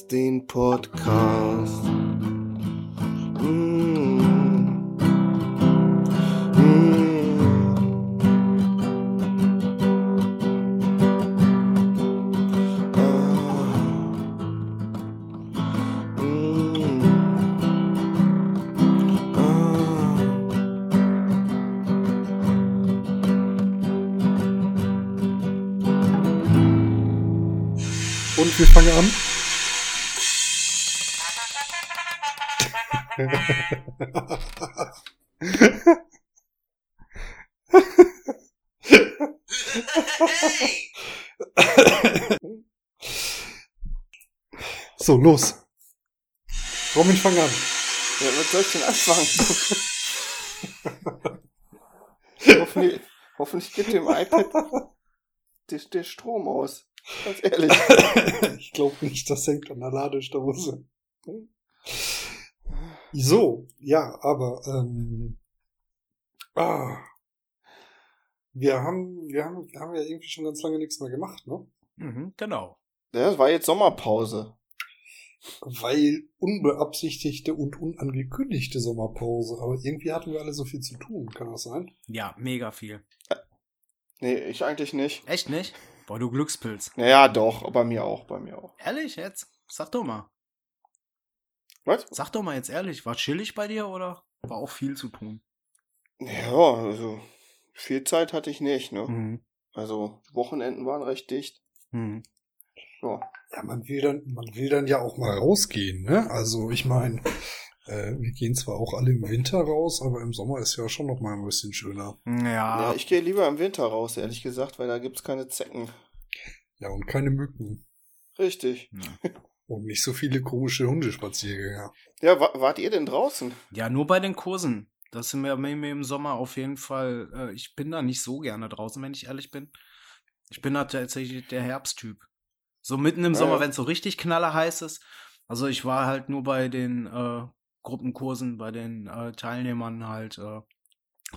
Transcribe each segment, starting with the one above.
den Podcast. So, los. Robin, fang an. Ja, was soll ich denn anfangen? hoffentlich, hoffentlich gibt dem iPad der, der Strom aus. Ganz ehrlich. ich glaube nicht, das hängt an der Ladedose. So, ja, aber ähm, ah, wir haben, wir haben, wir haben ja irgendwie schon ganz lange nichts mehr gemacht, ne? Mhm, genau. Ja, das war jetzt Sommerpause. Weil unbeabsichtigte und unangekündigte Sommerpause. Aber irgendwie hatten wir alle so viel zu tun, kann das sein? Ja, mega viel. Nee, ich eigentlich nicht. Echt nicht? Boah, du Glückspilz. Naja, doch, bei mir auch, bei mir auch. Ehrlich jetzt? Sag doch mal. Was? Sag doch mal jetzt ehrlich, war chillig bei dir oder war auch viel zu tun? Ja, also viel Zeit hatte ich nicht, ne? Mhm. Also Wochenenden waren recht dicht. Mhm. Ja. Ja, man will dann, man will dann ja auch mal rausgehen, ne? Also ich meine, äh, wir gehen zwar auch alle im Winter raus, aber im Sommer ist ja schon noch mal ein bisschen schöner. Ja, Ja, ich gehe lieber im Winter raus, ehrlich gesagt, weil da gibt's keine Zecken. Ja, und keine Mücken. Richtig. Und nicht so viele komische Hundespaziergänger. Ja, wa wart ihr denn draußen? ja, nur bei den Kursen. Das sind mir mir im Sommer auf jeden Fall. Äh, ich bin da nicht so gerne draußen, wenn ich ehrlich bin. Ich bin da tatsächlich der Herbsttyp. So mitten im Ja, Sommer, ja. wenn es so richtig knallerheiß ist. Also ich war halt nur bei den äh, Gruppenkursen, bei den äh, Teilnehmern halt äh,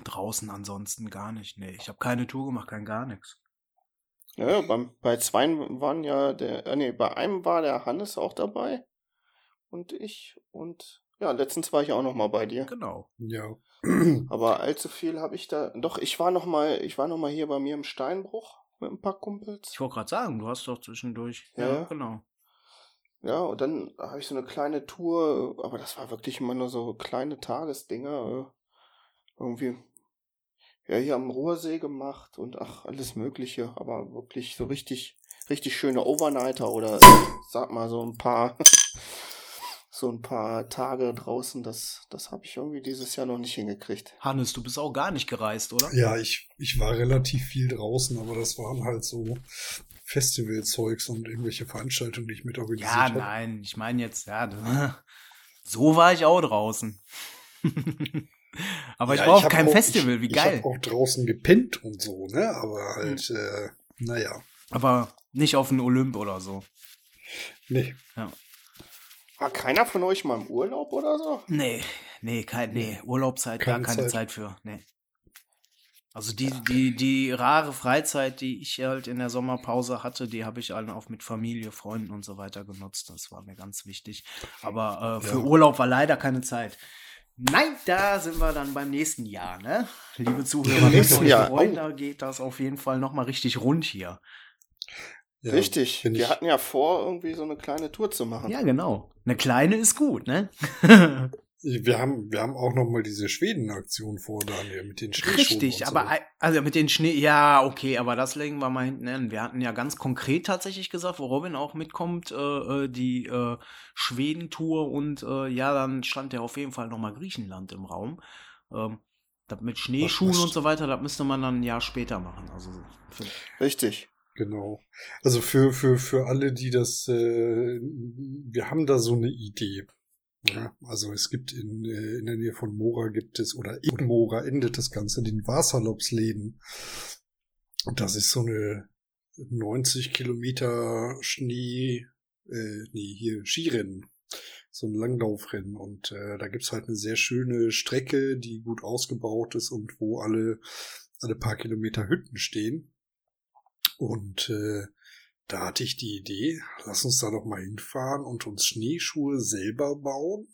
draußen, ansonsten gar nicht. Nee, ich habe keine Tour gemacht, kein gar nichts. Ja, ja, beim, bei zwei waren ja der, äh, nee, bei einem war der Hannes auch dabei. Und ich. Und ja, letztens war ich auch noch mal bei dir. Genau. Ja. Aber allzu viel habe ich da. Doch, ich war noch mal, ich war noch mal hier bei mir im Steinbruch mit ein paar Kumpels. Ich wollte gerade sagen, du hast doch zwischendurch. Ja. Ja, genau. Ja, und dann habe ich so eine kleine Tour, aber das war wirklich immer nur so kleine Tagesdinger. äh, Irgendwie, ja, hier am Ruhrsee gemacht und ach, alles Mögliche, aber wirklich so richtig, richtig schöne Overnighter oder sag mal so ein paar, so ein paar Tage draußen, das, das habe ich irgendwie dieses Jahr noch nicht hingekriegt. Hannes, du bist auch gar nicht gereist, oder? Ja, ich, ich war relativ viel draußen, aber das waren halt so Festivalzeugs und irgendwelche Veranstaltungen, die ich mit organisiert Ja, habe. nein, ich meine jetzt, ja, so war ich auch draußen. Aber Ja, ich war auf hab keinem auch- Festival, wie ich, geil. Ich habe auch draußen gepennt und so, ne? Aber halt, äh, naja. Aber nicht auf den Olymp oder so. Nee. War keiner von euch mal im Urlaub oder so? Nee, nee, kein, nee, Urlaubszeit, Keine gar keine Zeit. Zeit, für, nee. Also die, die, die rare Freizeit, die ich halt in der Sommerpause hatte, die habe ich allen auch mit Familie, Freunden und so weiter genutzt. Das war mir ganz wichtig. Aber äh, für Ja. Urlaub war leider keine Zeit. Nein, da sind wir dann beim nächsten Jahr, ne? Liebe Zuhörer, wenn ihr nächsten euch Jahr. freut, da geht das auf jeden Fall nochmal richtig rund hier. Ja, Richtig. Wir ich, hatten ja vor, irgendwie so eine kleine Tour zu machen. Ja, genau. Eine kleine ist gut, ne? wir haben, wir haben auch noch mal diese Schweden-Aktion vor, Daniel, mit den Schneeschuhen Richtig, und aber so. also mit den Schnee, ja, okay, aber das legen wir mal hinten hin. Wir hatten ja ganz konkret tatsächlich gesagt, wo Robin auch mitkommt, äh, äh, die äh, Schweden-Tour und äh, ja, dann stand ja auf jeden Fall nochmal Griechenland im Raum. Ähm, das mit Schneeschuhen und so weiter, das müsste man dann ein Jahr später machen. Also Richtig. Genau. Also für, für, für alle, die das, äh, wir haben da so eine Idee. Ja, also es gibt in, äh, in der Nähe von Mora gibt es, oder in Mora endet das Ganze, den Wasserlopsläden. Und das ist so eine 90 Kilometer Schnee, äh, nee, hier Skirennen. so ein Langlaufrennen. Und äh, da gibt's halt eine sehr schöne Strecke, die gut ausgebaut ist und wo alle, alle paar Kilometer Hütten stehen. Und äh, da hatte ich die Idee, lass uns da doch mal hinfahren und uns Schneeschuhe selber bauen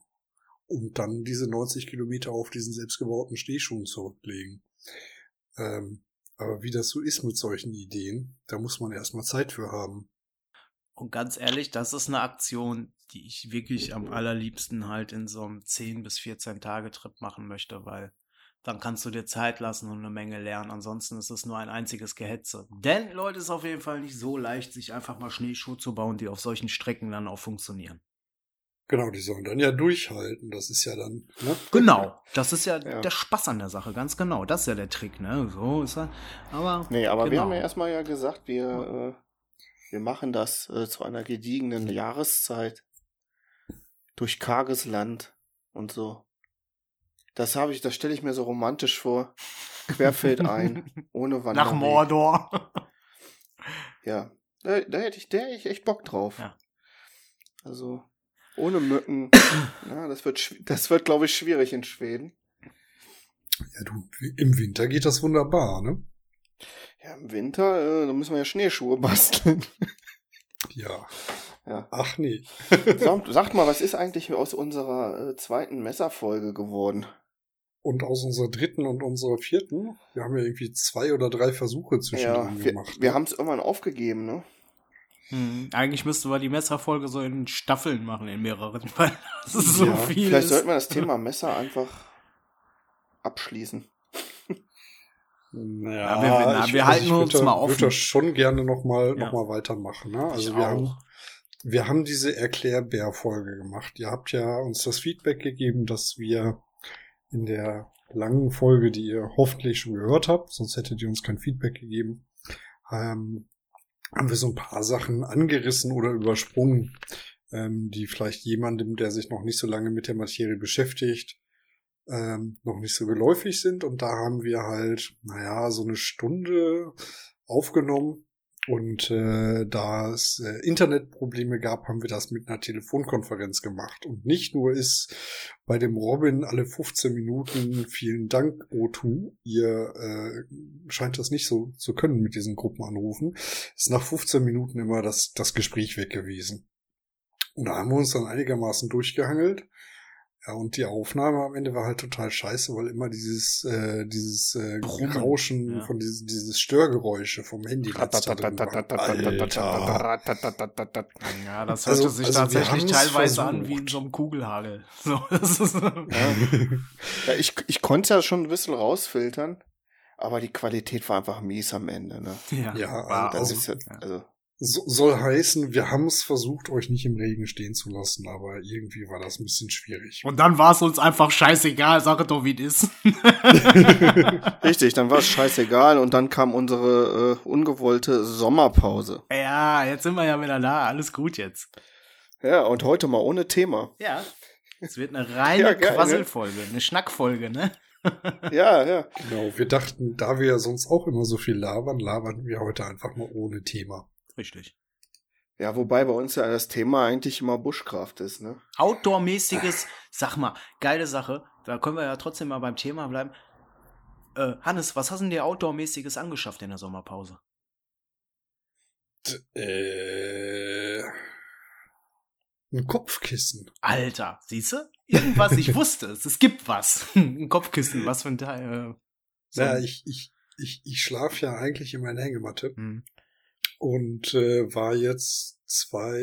und dann diese 90 Kilometer auf diesen selbstgebauten Schneeschuhen zurücklegen. Ähm, aber wie das so ist mit solchen Ideen, da muss man erstmal Zeit für haben. Und ganz ehrlich, das ist eine Aktion, die ich wirklich am allerliebsten halt in so einem 10 bis 14 Tage Trip machen möchte, weil dann kannst du dir Zeit lassen und eine Menge lernen. Ansonsten ist es nur ein einziges Gehetze. Denn, Leute, ist auf jeden Fall nicht so leicht, sich einfach mal Schneeschuhe zu bauen, die auf solchen Strecken dann auch funktionieren. Genau, die sollen dann ja durchhalten. Das ist ja dann. Ne? Genau, das ist ja, Ja. der Spaß an der Sache, ganz genau. Das ist ja der Trick, ne? So ist er. Aber. Nee, aber wir genau. haben ja erstmal ja gesagt, wir, äh, wir machen das äh, zu einer gediegenen Jahreszeit. Durch karges Land und so. Das habe ich, das stelle ich mir so romantisch vor. Querfeld ein, ohne Wanderweg. Nach Mordor. Ja, da, da hätte ich, da hätte ich echt Bock drauf. Ja. Also, ohne Mücken. ja, das wird, das wird, glaube ich, schwierig in Schweden. Ja, du, im Winter geht das wunderbar, ne? Ja, im Winter, äh, da müssen wir ja Schneeschuhe basteln. Ja. ja. Ach nee. Sag, sagt mal, was ist eigentlich aus unserer äh, zweiten Messerfolge geworden? Und aus unserer dritten und unserer vierten, wir haben ja irgendwie zwei oder drei Versuche Ja, zwischendrin wir, gemacht. wir ne? haben es irgendwann aufgegeben, ne? Hm, eigentlich müssten wir die Messerfolge so in Staffeln machen, in mehreren, weil das ist so Ja, viel. Vielleicht ist. sollten wir das Thema Messer einfach abschließen. Naja, Ja, wir- wir- ich, wir also halten ich uns würde, mal offen. würde das schon gerne nochmal Ja. noch mal weitermachen. Ne? Also Ich wir auch. haben, wir haben diese Erklärbär-Folge gemacht. Ihr habt ja uns das Feedback gegeben, dass wir in der langen Folge, die ihr hoffentlich schon gehört habt, sonst hättet ihr uns kein Feedback gegeben, ähm, haben wir so ein paar Sachen angerissen oder übersprungen, ähm, die vielleicht jemandem, der sich noch nicht so lange mit der Materie beschäftigt, ähm, noch nicht so geläufig sind. Und da haben wir halt, naja, so eine Stunde aufgenommen. Und äh, da es äh, Internetprobleme gab, haben wir das mit einer Telefonkonferenz gemacht. Und nicht nur ist bei dem Robin alle 15 Minuten vielen Dank, O2, ihr äh, scheint das nicht so zu können mit diesen Gruppenanrufen, ist nach 15 Minuten immer das, das Gespräch weg gewesen. Und da haben wir uns dann einigermaßen durchgehangelt. Ja, und die Aufnahme am Ende war halt total scheiße, weil immer dieses, äh, dieses äh, Brummen, Rauschen ja. von dieses, dieses Störgeräusche vom Handy. da drin. Ja, das Also- hörte sich also tatsächlich teilweise an wie in versucht. so einem Kugelhagel. So, das ist, Ja, ich, ich konnte ja schon ein bisschen rausfiltern, aber die Qualität war einfach mies am Ende, ne? ja, Ja, war Das auch- ist ja, ja. also, So, soll heißen, wir haben es versucht, euch nicht im Regen stehen zu lassen, aber irgendwie war das ein bisschen schwierig. Und dann war es uns einfach scheißegal, sag es doch, wie es ist. richtig, dann war es scheißegal und dann kam unsere äh, ungewollte Sommerpause. ja, jetzt sind wir ja wieder da, alles gut jetzt. Ja, und heute mal ohne Thema. Ja. Es wird eine reine Ja, geil, ne? Quasselfolge, eine Schnackfolge, ne? Ja, ja. Genau, wir dachten, da wir ja sonst auch immer so viel labern, labern wir heute einfach mal ohne Thema. Richtig. Ja, wobei bei uns ja das Thema eigentlich immer Buschkraft ist, ne? Outdoor-mäßiges, sag mal, geile Sache. Da können wir ja trotzdem mal beim Thema bleiben. Äh, Hannes, was hast du denn dir Outdoor-mäßiges angeschafft in der Sommerpause? Äh, ein Kopfkissen. Alter, siehst du? Irgendwas, ich wusste es. Es gibt was. Ein Kopfkissen, was für ein Teil. Äh, so Ja, ich, ich, ich, ich schlafe ja eigentlich in meiner Hängematte Hm. Und äh, war jetzt zwei,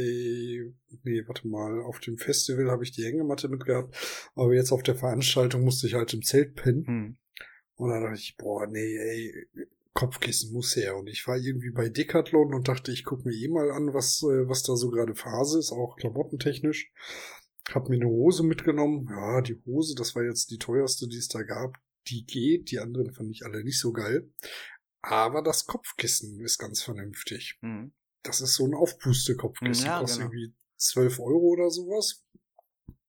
nee, warte mal, auf dem Festival habe ich die Hängematte mitgehabt, aber jetzt auf der Veranstaltung musste ich halt im Zelt pennen. Hm. Und dann dachte ich, boah, nee, ey, Kopfkissen muss her. Und ich war irgendwie bei Decathlon und dachte, ich gucke mir eh mal an, was, äh, was da so gerade Phase ist, auch klamottentechnisch. Hab mir eine Hose mitgenommen. Ja, die Hose, das war jetzt die teuerste, die es da gab. Die geht. Die anderen fand ich alle nicht so geil. Aber das Kopfkissen ist ganz vernünftig. Hm. Das ist so ein Aufpuste-Kopfkissen. Ja, kostet genau. irgendwie 12 Euro oder sowas.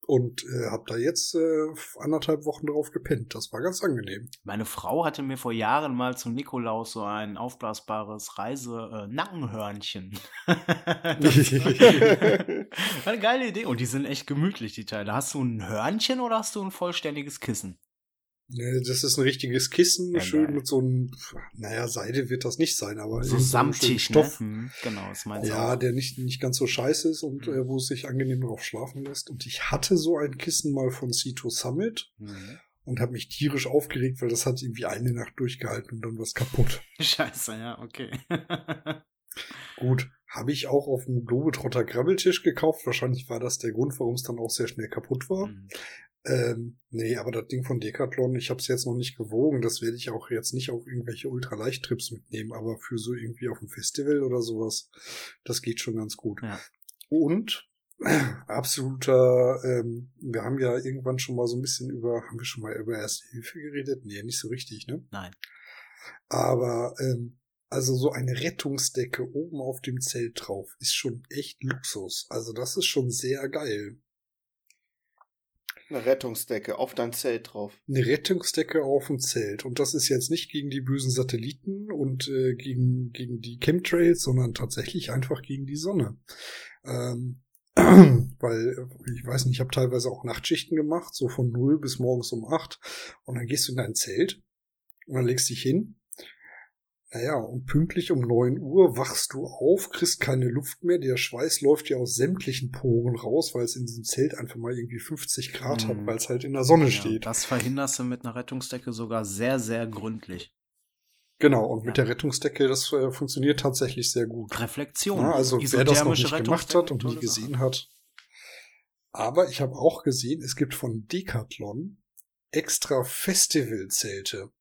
und äh, habe da jetzt äh, anderthalb Wochen drauf gepennt. Das war ganz angenehm. Meine Frau hatte mir vor Jahren mal zum Nikolaus so ein aufblasbares Reise-Nackenhörnchen. eine geile Idee. Und die sind echt gemütlich, die Teile. Hast du ein Hörnchen oder hast du ein vollständiges Kissen? Das ist ein richtiges Kissen, Ja, schön geil. mit so einem, naja, Seide wird das nicht sein, aber So schönen ne? Stoff. Hm, genau, das meinst du Ja, auch. der nicht, nicht ganz so scheiße ist und Mhm. äh, wo es sich angenehm drauf schlafen lässt. Und ich hatte so ein Kissen mal von Cito Summit Mhm. und habe mich tierisch aufgeregt, weil das hat irgendwie eine Nacht durchgehalten und dann was kaputt. Scheiße, ja, okay. Gut, habe ich auch auf dem Globetrotter Grabbeltisch gekauft. Wahrscheinlich war das der Grund, warum es dann auch sehr schnell kaputt war. Mhm. Ähm, nee, aber das Ding von Decathlon, ich habe es jetzt noch nicht gewogen. Das werde ich auch jetzt nicht auf irgendwelche Ultraleichttrips mitnehmen, aber für so irgendwie auf dem Festival oder sowas, das geht schon ganz gut. Ja. Und absoluter, ähm, wir haben ja irgendwann schon mal so ein bisschen über, haben wir schon mal über Erste Hilfe geredet? Nee, nicht so richtig, ne? Nein. Aber ähm, also so eine Rettungsdecke oben auf dem Zelt drauf ist schon echt Luxus. Also das ist schon sehr geil. Eine Rettungsdecke auf dein Zelt drauf. Eine Rettungsdecke auf dem Zelt. Und das ist jetzt nicht gegen die bösen Satelliten und äh, gegen, gegen die Chemtrails, sondern tatsächlich einfach gegen die Sonne. Ähm, weil, äh, ich weiß nicht, ich habe teilweise auch Nachtschichten gemacht, so von 0 bis morgens um 8. Und dann gehst du in dein Zelt und dann legst dich hin. Naja, und pünktlich um 9 Uhr wachst du auf, kriegst keine Luft mehr, der Schweiß läuft dir aus sämtlichen Poren raus, weil es in diesem Zelt einfach mal irgendwie 50 Grad hat, Mhm. weil es halt in der Sonne Ja, steht. das verhinderst du mit einer Rettungsdecke sogar sehr, sehr gründlich. Genau, und mit Ja. der Rettungsdecke, das äh, funktioniert tatsächlich sehr gut. Reflexion. Ja, also wer das noch nicht gemacht hat und nie Sache. gesehen hat. Aber ich habe auch gesehen, es gibt von Decathlon extra Festivalzelte.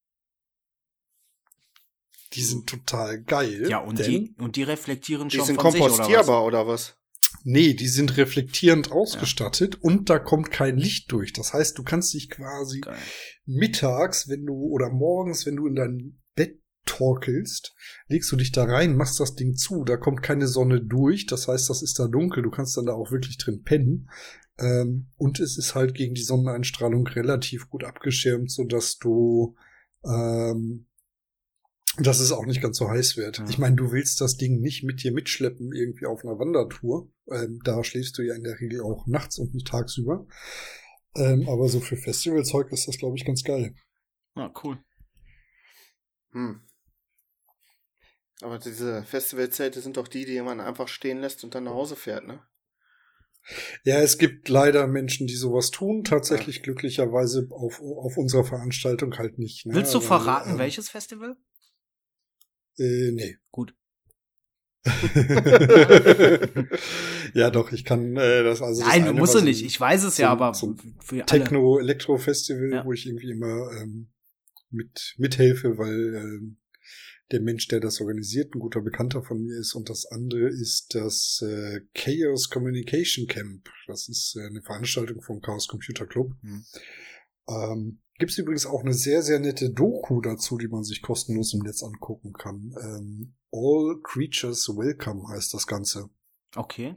Die sind total geil. Ja, und denn, die, und die reflektieren Die schon sind von sich, oder was? kompostierbar oder was? Nee, die sind reflektierend ausgestattet und da kommt kein Licht durch. Das heißt, du kannst dich quasi Geil. mittags, wenn du oder morgens, wenn du in dein Bett torkelst, legst du dich da rein, machst das Ding zu, da kommt keine Sonne durch, das heißt, das ist da dunkel, du kannst dann da auch wirklich drin pennen. Ähm, und es ist halt gegen die Sonneneinstrahlung relativ gut abgeschirmt, so dass du ähm, dass es auch nicht ganz so heiß wird. Ja. Ich meine, du willst das Ding nicht mit dir mitschleppen irgendwie auf einer Wandertour. Ähm, da schläfst du ja in der Regel auch nachts und nicht tagsüber. Ähm, aber so für Festivalzeug ist das, glaube ich, ganz geil. Ja, cool. Hm. Aber diese Festivalzelte sind doch die, die man einfach stehen lässt und dann nach Hause fährt, ne? Ja, es gibt leider Menschen, die sowas tun. Tatsächlich glücklicherweise auf, auf unserer Veranstaltung halt nicht. Ne? Willst du verraten, ähm, welches Festival? Äh, nee. Gut. ja, doch, ich kann äh, das also. das Nein, du eine musst du nicht. Ich weiß es so ja, aber so. Techno-Elektro-Festival, Ja. wo ich irgendwie immer ähm, mit mithelfe, weil ähm, der Mensch, der das organisiert, ein guter Bekannter von mir ist. Und das andere ist das äh, Chaos Communication Camp. Das ist äh, eine Veranstaltung vom Chaos Computer Club. Hm. Ähm, Gibt es übrigens auch eine sehr, sehr nette Doku dazu, die man sich kostenlos im Netz angucken kann. Ähm, All Creatures Welcome heißt das Ganze. Okay.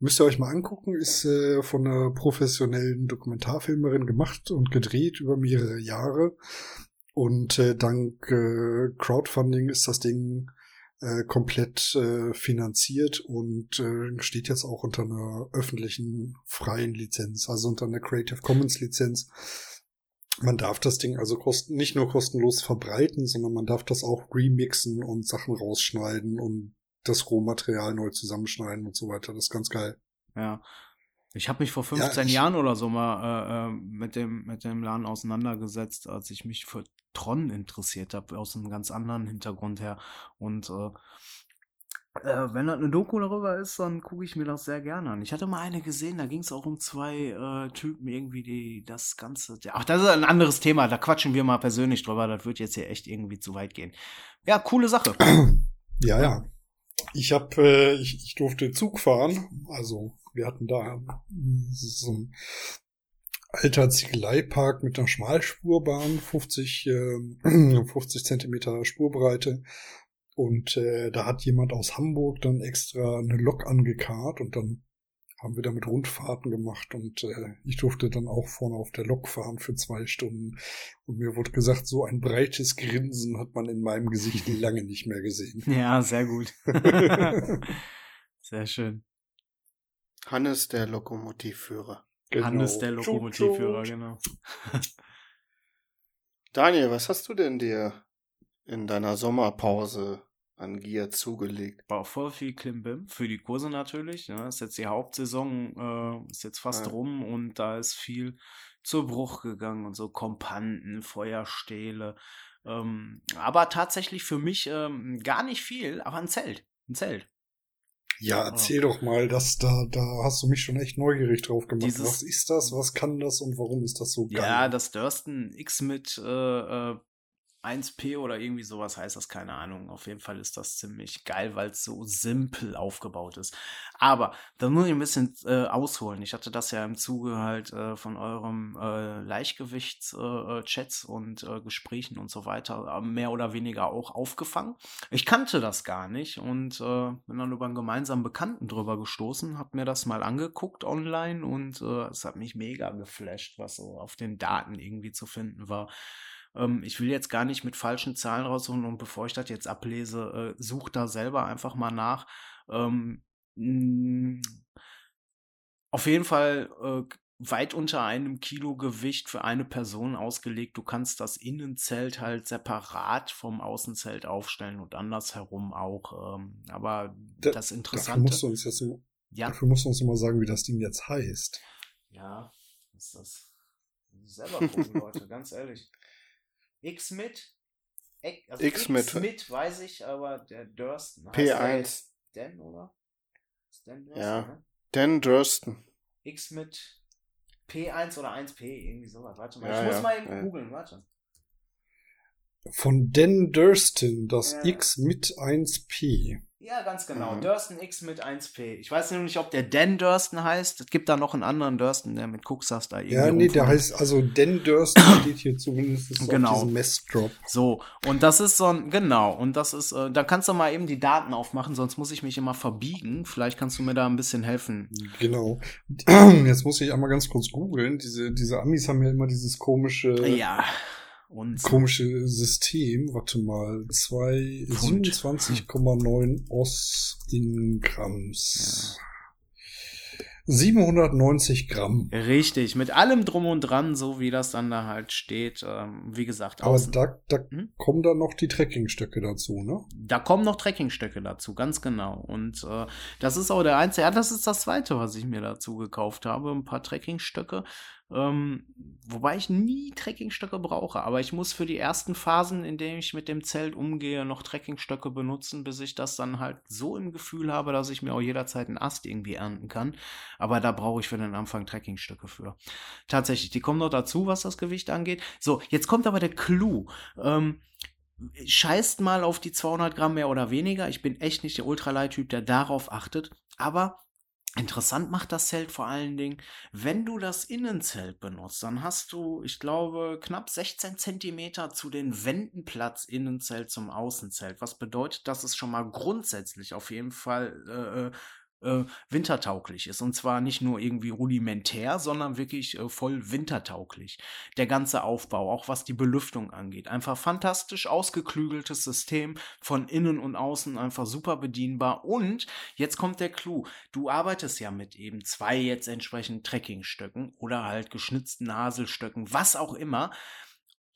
Müsst ihr euch mal angucken, ist äh, von einer professionellen Dokumentarfilmerin gemacht und gedreht über mehrere Jahre. Und äh, dank äh, Crowdfunding ist das Ding äh, komplett äh, finanziert und äh, steht jetzt auch unter einer öffentlichen freien Lizenz, also unter einer Creative Commons Lizenz. Man darf das Ding also kosten, nicht nur kostenlos verbreiten, sondern man darf das auch remixen und Sachen rausschneiden und das Rohmaterial neu zusammenschneiden und so weiter. Das ist ganz geil. Ja. Ich habe mich vor 15 ich- Jahren oder so mal äh, äh, mit, dem, mit dem Laden auseinandergesetzt, als ich mich für Tron interessiert habe, aus einem ganz anderen Hintergrund her. Und äh, äh, wenn das eine Doku darüber ist, dann gucke ich mir das sehr gerne an. Ich hatte mal eine gesehen, da ging es auch um zwei äh, Typen irgendwie, die das Ganze. Ach, das ist ein anderes Thema, da quatschen wir mal persönlich drüber. Das wird jetzt hier echt irgendwie zu weit gehen. Ja, coole Sache. Ja, ja. Ich habe, äh, ich, ich durfte Zug fahren. Also wir hatten da so ein alter Ziegeleipark mit einer Schmalspurbahn, 50, äh, 50 Zentimeter Spurbreite. Und äh, da hat jemand aus Hamburg dann extra eine Lok angekarrt und dann haben wir damit Rundfahrten gemacht und äh, ich durfte dann auch vorne auf der Lok fahren für zwei Stunden. Und mir wurde gesagt, so ein breites Grinsen hat man in meinem Gesicht lange nicht mehr gesehen. Ja, sehr gut. sehr schön. Hannes, der Lokomotivführer. Genau. Hannes, der Lokomotivführer, genau. Daniel, was hast du denn dir in deiner Sommerpause an Gier zugelegt? War voll viel Klimbim für die Kurse natürlich. Ne? Ist jetzt die Hauptsaison, äh, ist jetzt fast Ja. rum und da ist viel zu Bruch gegangen und so Kompanten, Feuerstähle. Ähm, aber tatsächlich für mich ähm, gar nicht viel, aber ein Zelt. Ein Zelt. Ja, erzähl doch mal, dass da, da hast du mich schon echt neugierig drauf gemacht. Dieses- was ist das? Was kann das und warum ist das so geil? Ja, das Durston X mit äh, äh, 1P oder irgendwie sowas heißt das, keine Ahnung. Auf jeden Fall ist das ziemlich geil, weil es so simpel aufgebaut ist. Aber da muss ich ein bisschen äh, ausholen. Ich hatte das ja im Zuge halt äh, von eurem äh, Leichtgewichts-Chats äh, Chats und äh, Gesprächen und so weiter äh, mehr oder weniger auch aufgefangen. Ich kannte das gar nicht und äh, bin dann über einen gemeinsamen Bekannten drüber gestoßen, hab mir das mal angeguckt online und äh, es hat mich mega geflasht, was so auf den Daten irgendwie zu finden war. Ähm, ich will jetzt gar nicht mit falschen Zahlen rausholen und bevor ich das jetzt ablese, äh, such da selber einfach mal nach. Ähm, mh, auf jeden Fall äh, weit unter einem Kilo Gewicht für eine Person ausgelegt. Du kannst das Innenzelt halt separat vom Außenzelt aufstellen und andersherum auch. Ähm, aber Da- das Dafür Interessante. musst du uns jetzt, ja, dafür musst du uns mal sagen, wie das Ding jetzt heißt. ja, ist das? Selber gucken, Leute, ganz ehrlich. X mit? Also X mit. X mit weiß ich, aber der Durston. heißt der P1. jetzt Dan, oder? Ist Dan Durston, Ja. ne? Dan Durston. X mit P1 oder 1P, irgendwie sowas. Warte mal, Ja, ich muss ja, mal eben ja. googeln, warte. Von Dan Durston, das Ja. X mit 1P. Ja, ganz genau. Mhm. Durston X mit 1P. Ich weiß nur nicht, ob der Dan Durston heißt. Es gibt da noch einen anderen Durston, der mit Cuxas da irgendwie Ja, nee, der heißt, also Dan Durston steht hier zumindest Genau. auf diesem Messdrop. So, und das ist so ein, genau, und das ist, äh, da kannst du mal eben die Daten aufmachen, sonst muss ich mich immer verbiegen. Vielleicht kannst du mir da ein bisschen helfen. Genau. Jetzt muss ich einmal ganz kurz googeln. Diese, diese Amis haben ja immer dieses komische, Ja. Und komische System. Warte mal. Zwei, Pfund. 27,9 Oss in Grams. 790 Gramm. richtig, mit allem drum und dran, so wie das dann da halt steht. Ähm, wie gesagt, Aber außen. da, da Hm? kommen dann noch die Trekkingstöcke dazu, ne? Da kommen noch Trekkingstöcke dazu, ganz genau. Und äh, das ist auch der einzige, ja, das ist das zweite, was ich mir dazu gekauft habe. Ein paar Trekkingstöcke. Ähm, wobei ich nie Trekkingstöcke brauche, aber ich muss für die ersten Phasen, in denen ich mit dem Zelt umgehe, noch Trekkingstöcke benutzen, bis ich das dann halt so im Gefühl habe, dass ich mir auch jederzeit einen Ast irgendwie ernten kann. Aber da brauche ich für den Anfang Trekkingstöcke für. Tatsächlich, die kommen noch dazu, was das Gewicht angeht. So, jetzt kommt aber der Clou. Ähm, scheißt mal auf die 200 Gramm mehr oder weniger. Ich bin echt nicht der Ultralight-Typ, der darauf achtet. Aber interessant macht das Zelt vor allen Dingen, wenn du das Innenzelt benutzt, dann hast du, ich glaube, knapp 16 Zentimeter zu den Wänden Platz Innenzelt zum Außenzelt. Was bedeutet, dass es schon mal grundsätzlich auf jeden Fall äh, äh, wintertauglich ist. Und zwar nicht nur irgendwie rudimentär, sondern wirklich äh, voll wintertauglich. Der ganze Aufbau, auch was die Belüftung angeht. Einfach fantastisch ausgeklügeltes System von innen und außen, einfach super bedienbar. Und jetzt kommt der Clou. Du arbeitest ja mit eben zwei jetzt entsprechend Trekkingstöcken oder halt geschnitzten Haselstöcken, was auch immer.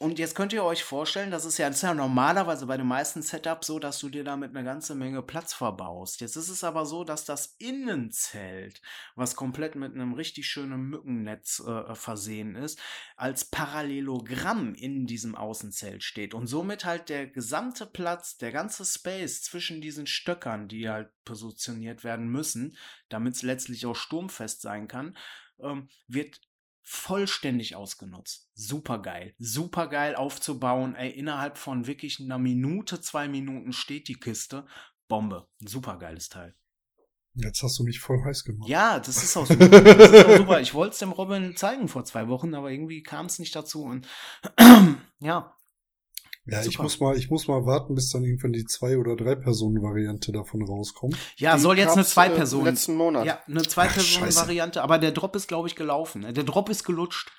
Und jetzt könnt ihr euch vorstellen, das ist ja, das ist ja normalerweise bei den meisten Setups so, dass du dir damit eine ganze Menge Platz verbaust. Jetzt ist es aber so, dass das Innenzelt, was komplett mit einem richtig schönen Mückennetz äh, versehen ist, als Parallelogramm in diesem Außenzelt steht und somit halt der gesamte Platz, der ganze Space zwischen diesen Stöckern, die halt positioniert werden müssen, damit es letztlich auch sturmfest sein kann, ähm, wird vollständig ausgenutzt. Super geil. Super geil aufzubauen. Ey, innerhalb von wirklich einer Minute, zwei Minuten steht die Kiste. Bombe. Super geiles Teil. Jetzt hast du mich voll heiß gemacht. Ja, das ist auch super. Das ist auch super. Ich wollte es dem Robin zeigen vor zwei Wochen, aber irgendwie kam es nicht dazu. Und ja, Ja, ich muss mal, ich muss mal warten, bis dann irgendwann die zwei oder drei Personen Variante davon rauskommt. Ja, Die soll jetzt eine äh, Zwei-Personen. Letzten Monat. ja, eine Ach, Zwei-Personen-Variante, aber der Drop ist, glaube ich, gelaufen. Der Drop ist gelutscht.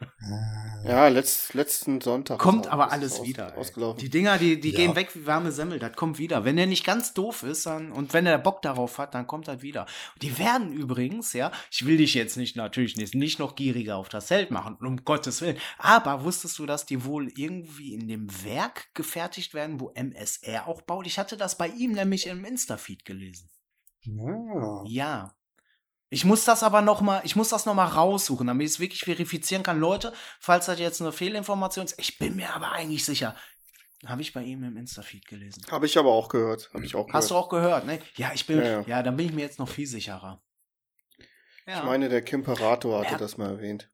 Äh, Ja, letzt, letzten Sonntag. Kommt aber alles aus, wieder. Ausgelaufen. Die Dinger, die, die Ja. gehen weg wie warme Semmel, das kommt wieder. Wenn der nicht ganz doof ist dann, und wenn er Bock darauf hat, dann kommt das wieder. Die werden übrigens, ja, ich will dich jetzt nicht, natürlich nicht, nicht noch gieriger auf das Zelt machen, um Gottes Willen. Aber wusstest du, dass die wohl irgendwie in dem Werk gefertigt werden, wo MSR auch baut? Ich hatte das bei ihm nämlich im Insta-Feed gelesen. ja. Ja. Ich muss das aber noch mal, ich muss das noch mal raussuchen, damit ich es wirklich verifizieren kann. Leute, falls das jetzt eine Fehlinformation ist, ich bin mir aber eigentlich sicher. Habe ich bei ihm im Insta-Feed gelesen. Habe ich aber auch gehört. Habe ich auch Hast du gehört. auch gehört, ne? Ja, ich bin, Ja, ja, ja. dann bin ich mir jetzt noch viel sicherer. Ja, Ich meine, der Kimperator hatte Ja. das mal erwähnt.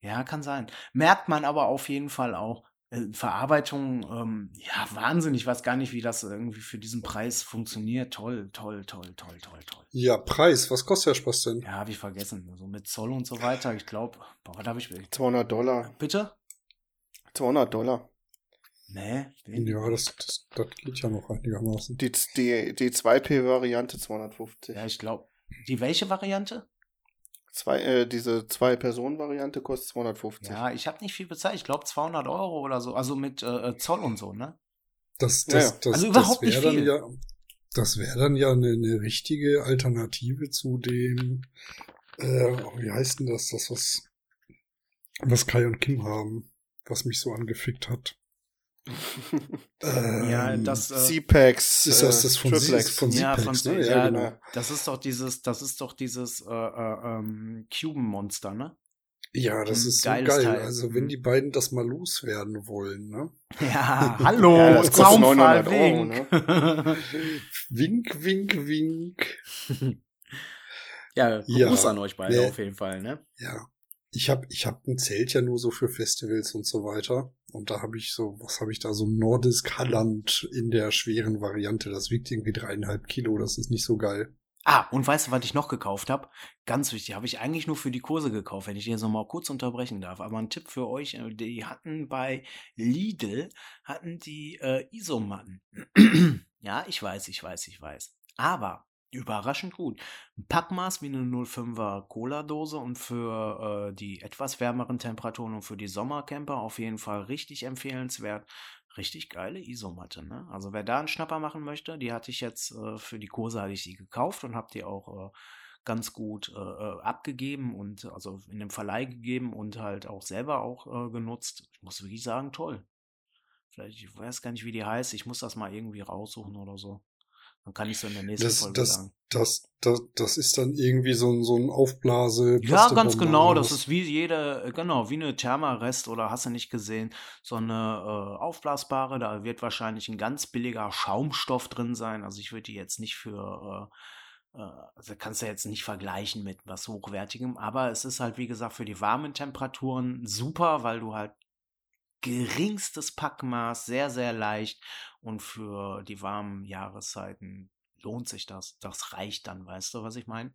ja, kann sein. Merkt man aber auf jeden Fall auch. Äh, Verarbeitung, ähm, ja, Wahnsinn. Ich weiß gar nicht, wie das irgendwie für diesen Preis funktioniert. Toll, toll, toll, toll, toll, toll. Ja, Preis, was kostet der Spaß denn? Ja, habe ich vergessen. So mit Zoll und so weiter. Ich glaube, boah, was habe ich. 200 Dollar. Bitte? 200 Dollar. Nee. Ja, das, das, das geht ja noch einigermaßen. Die, die, die 2P-Variante 250. Ja, ich glaube. Die welche Variante? Zwei, äh, diese Zwei-Personen-Variante kostet 250. Ja, ich habe nicht viel bezahlt. Ich glaube 200 Euro oder so. Also mit äh, Zoll und so, ne? Das, das, ja. das, Also überhaupt das wär nicht dann viel. ja, das wäre dann ja eine, eine richtige Alternative zu dem, äh, wie heißt denn das, das was, was Kai und Kim haben, was mich so angefickt hat. Ja, Ähm, das. Äh, C-Packs. ist das das von, Triple Sie- X. von ja, von ne? ja, Ja, genau. Das ist doch dieses, das ist doch dieses äh, äh, ähm, Cuban-Monster, ne? Ja, das ist so geil. Teil. Also wenn Mhm. die beiden das mal loswerden wollen, ne? Ja, hallo, Ja, das Zaunfall, 900 Euro, Wink. Wink, wink, wink. ja, Ja. Gruß an euch beide Nee. auf jeden Fall, ne? Ja. Ich hab, ich hab ein Zelt ja nur so für Festivals und so weiter. Und da habe ich so, was habe ich da, so Nordisk Halland in der schweren Variante. Das wiegt irgendwie dreieinhalb Kilo, das ist nicht so geil. Ah, und weißt du, was ich noch gekauft habe? Ganz wichtig, habe ich eigentlich nur für die Kurse gekauft, wenn ich hier so mal kurz unterbrechen darf. Aber ein Tipp für euch, äh, die hatten bei Lidl, hatten die äh, Isomatten. ja, ich weiß, ich weiß, ich weiß. Aber überraschend gut. Ein Packmaß wie eine 05er Cola-Dose und für äh, die etwas wärmeren Temperaturen und für die Sommercamper auf jeden Fall richtig empfehlenswert. Richtig geile Isomatte, ne? Also wer da einen Schnapper machen möchte, die hatte ich jetzt äh, für die Kurse hatte ich die gekauft und habe die auch äh, ganz gut äh, äh, abgegeben und also in dem Verleih gegeben und halt auch selber auch äh, genutzt. Ich muss wirklich sagen, toll. Vielleicht, ich weiß gar nicht, wie die heißt. Ich muss das mal irgendwie raussuchen oder so. Dann kann ich so in der nächsten Das, Folge das, sagen. das, das, das ist dann irgendwie so ein, so ein Aufblase. Ja, ganz genau. Das ist wie jede, äh, genau, wie eine Thermarest oder hast du nicht gesehen, so eine äh, aufblasbare. Da wird wahrscheinlich ein ganz billiger Schaumstoff drin sein. Also ich würde die jetzt nicht für, äh, äh, also kannst du jetzt nicht vergleichen mit was Hochwertigem. Aber es ist halt, wie gesagt, für die warmen Temperaturen super, weil du halt geringstes Packmaß, sehr, sehr leicht. Und für die warmen Jahreszeiten lohnt sich das. Das reicht dann, weißt du, was ich meine?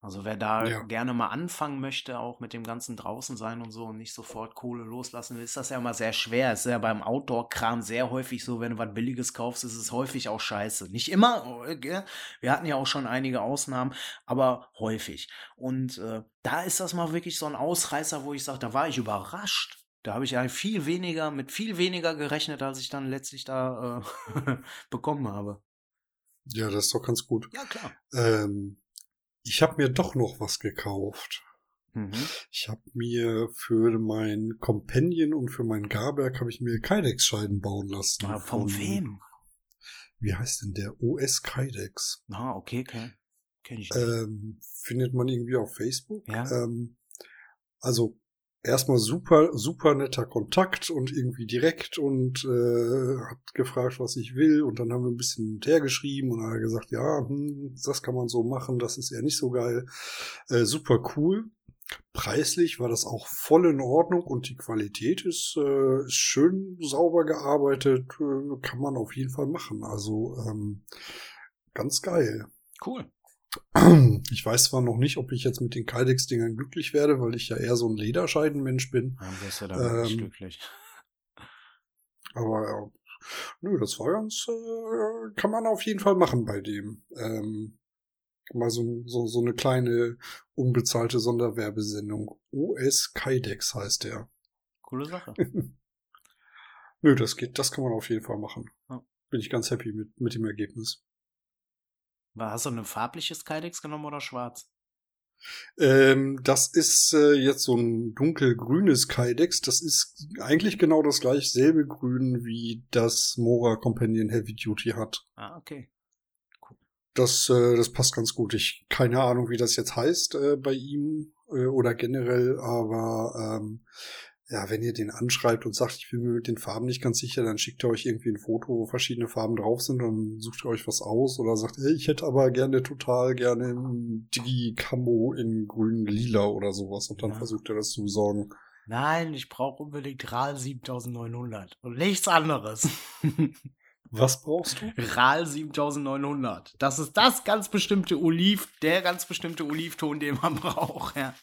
Also wer da Ja. gerne mal anfangen möchte, auch mit dem ganzen draußen sein und so und nicht sofort Kohle loslassen will, ist das ja immer sehr schwer. Es ist ja beim Outdoor-Kram sehr häufig so, wenn du was Billiges kaufst, ist es häufig auch scheiße. Nicht immer, äh, wir hatten ja auch schon einige Ausnahmen, aber häufig. Und äh, da ist das mal wirklich so ein Ausreißer, wo ich sage, da war ich überrascht. Da habe ich ja viel weniger, mit viel weniger gerechnet, als ich dann letztlich da äh, bekommen habe. Ja, das ist doch ganz gut. Ja, klar. Ähm, ich habe mir doch noch was gekauft. Mhm. Ich habe mir für mein Companion und für mein Garberg habe ich mir Kydex-Scheiden bauen lassen. Ah, von wem? Wie heißt denn der? OS Kydex. Ah, okay, okay. Kenn ich nicht. Ähm, findet man irgendwie auf Facebook. Ja. Ähm, also erstmal super, super netter Kontakt und irgendwie direkt und äh, hat gefragt, was ich will und dann haben wir ein bisschen hin und her geschrieben und dann hat er gesagt, ja, hm, das kann man so machen, das ist eher nicht so geil. Äh, super cool. Preislich war das auch voll in Ordnung und die Qualität ist, äh, ist schön sauber gearbeitet, äh, kann man auf jeden Fall machen. Also ähm, ganz geil. Cool. Ich weiß zwar noch nicht, ob ich jetzt mit den Kydex-Dingern glücklich werde, weil ich ja eher so ein Lederscheidenmensch bin. Dann wirst du da wirklich Ähm, glücklich. Aber ja, nö, das war ganz, äh, kann man auf jeden Fall machen bei dem. Ähm, mal so, so, so eine kleine unbezahlte Sonderwerbesendung. OS Kydex heißt der. Coole Sache. Nö, das geht, das kann man auf jeden Fall machen. Bin ich ganz happy mit, mit dem Ergebnis. Hast du ein farbliches Kydex genommen oder schwarz? Ähm, das ist äh, jetzt so ein dunkelgrünes Kydex. Das ist eigentlich genau das gleich selbe Grün, wie das Mora Companion Heavy Duty hat. Ah, okay. Das, äh, das passt ganz gut. Ich keine Ahnung, wie das jetzt heißt äh, bei ihm äh, oder generell, aber ähm, ja, wenn ihr den anschreibt und sagt, ich bin mir mit den Farben nicht ganz sicher, dann schickt er euch irgendwie ein Foto, wo verschiedene Farben drauf sind und sucht ihr euch was aus oder sagt, hey, ich hätte aber gerne total gerne ein Digi-Camo in grün lila oder sowas und dann Ja. versucht er das zu besorgen. Nein, ich brauche unbedingt RAL 7900 und nichts anderes. Was brauchst du? RAL 7900. Das ist das ganz bestimmte Oliv, der ganz bestimmte Olivton, den man braucht, ja.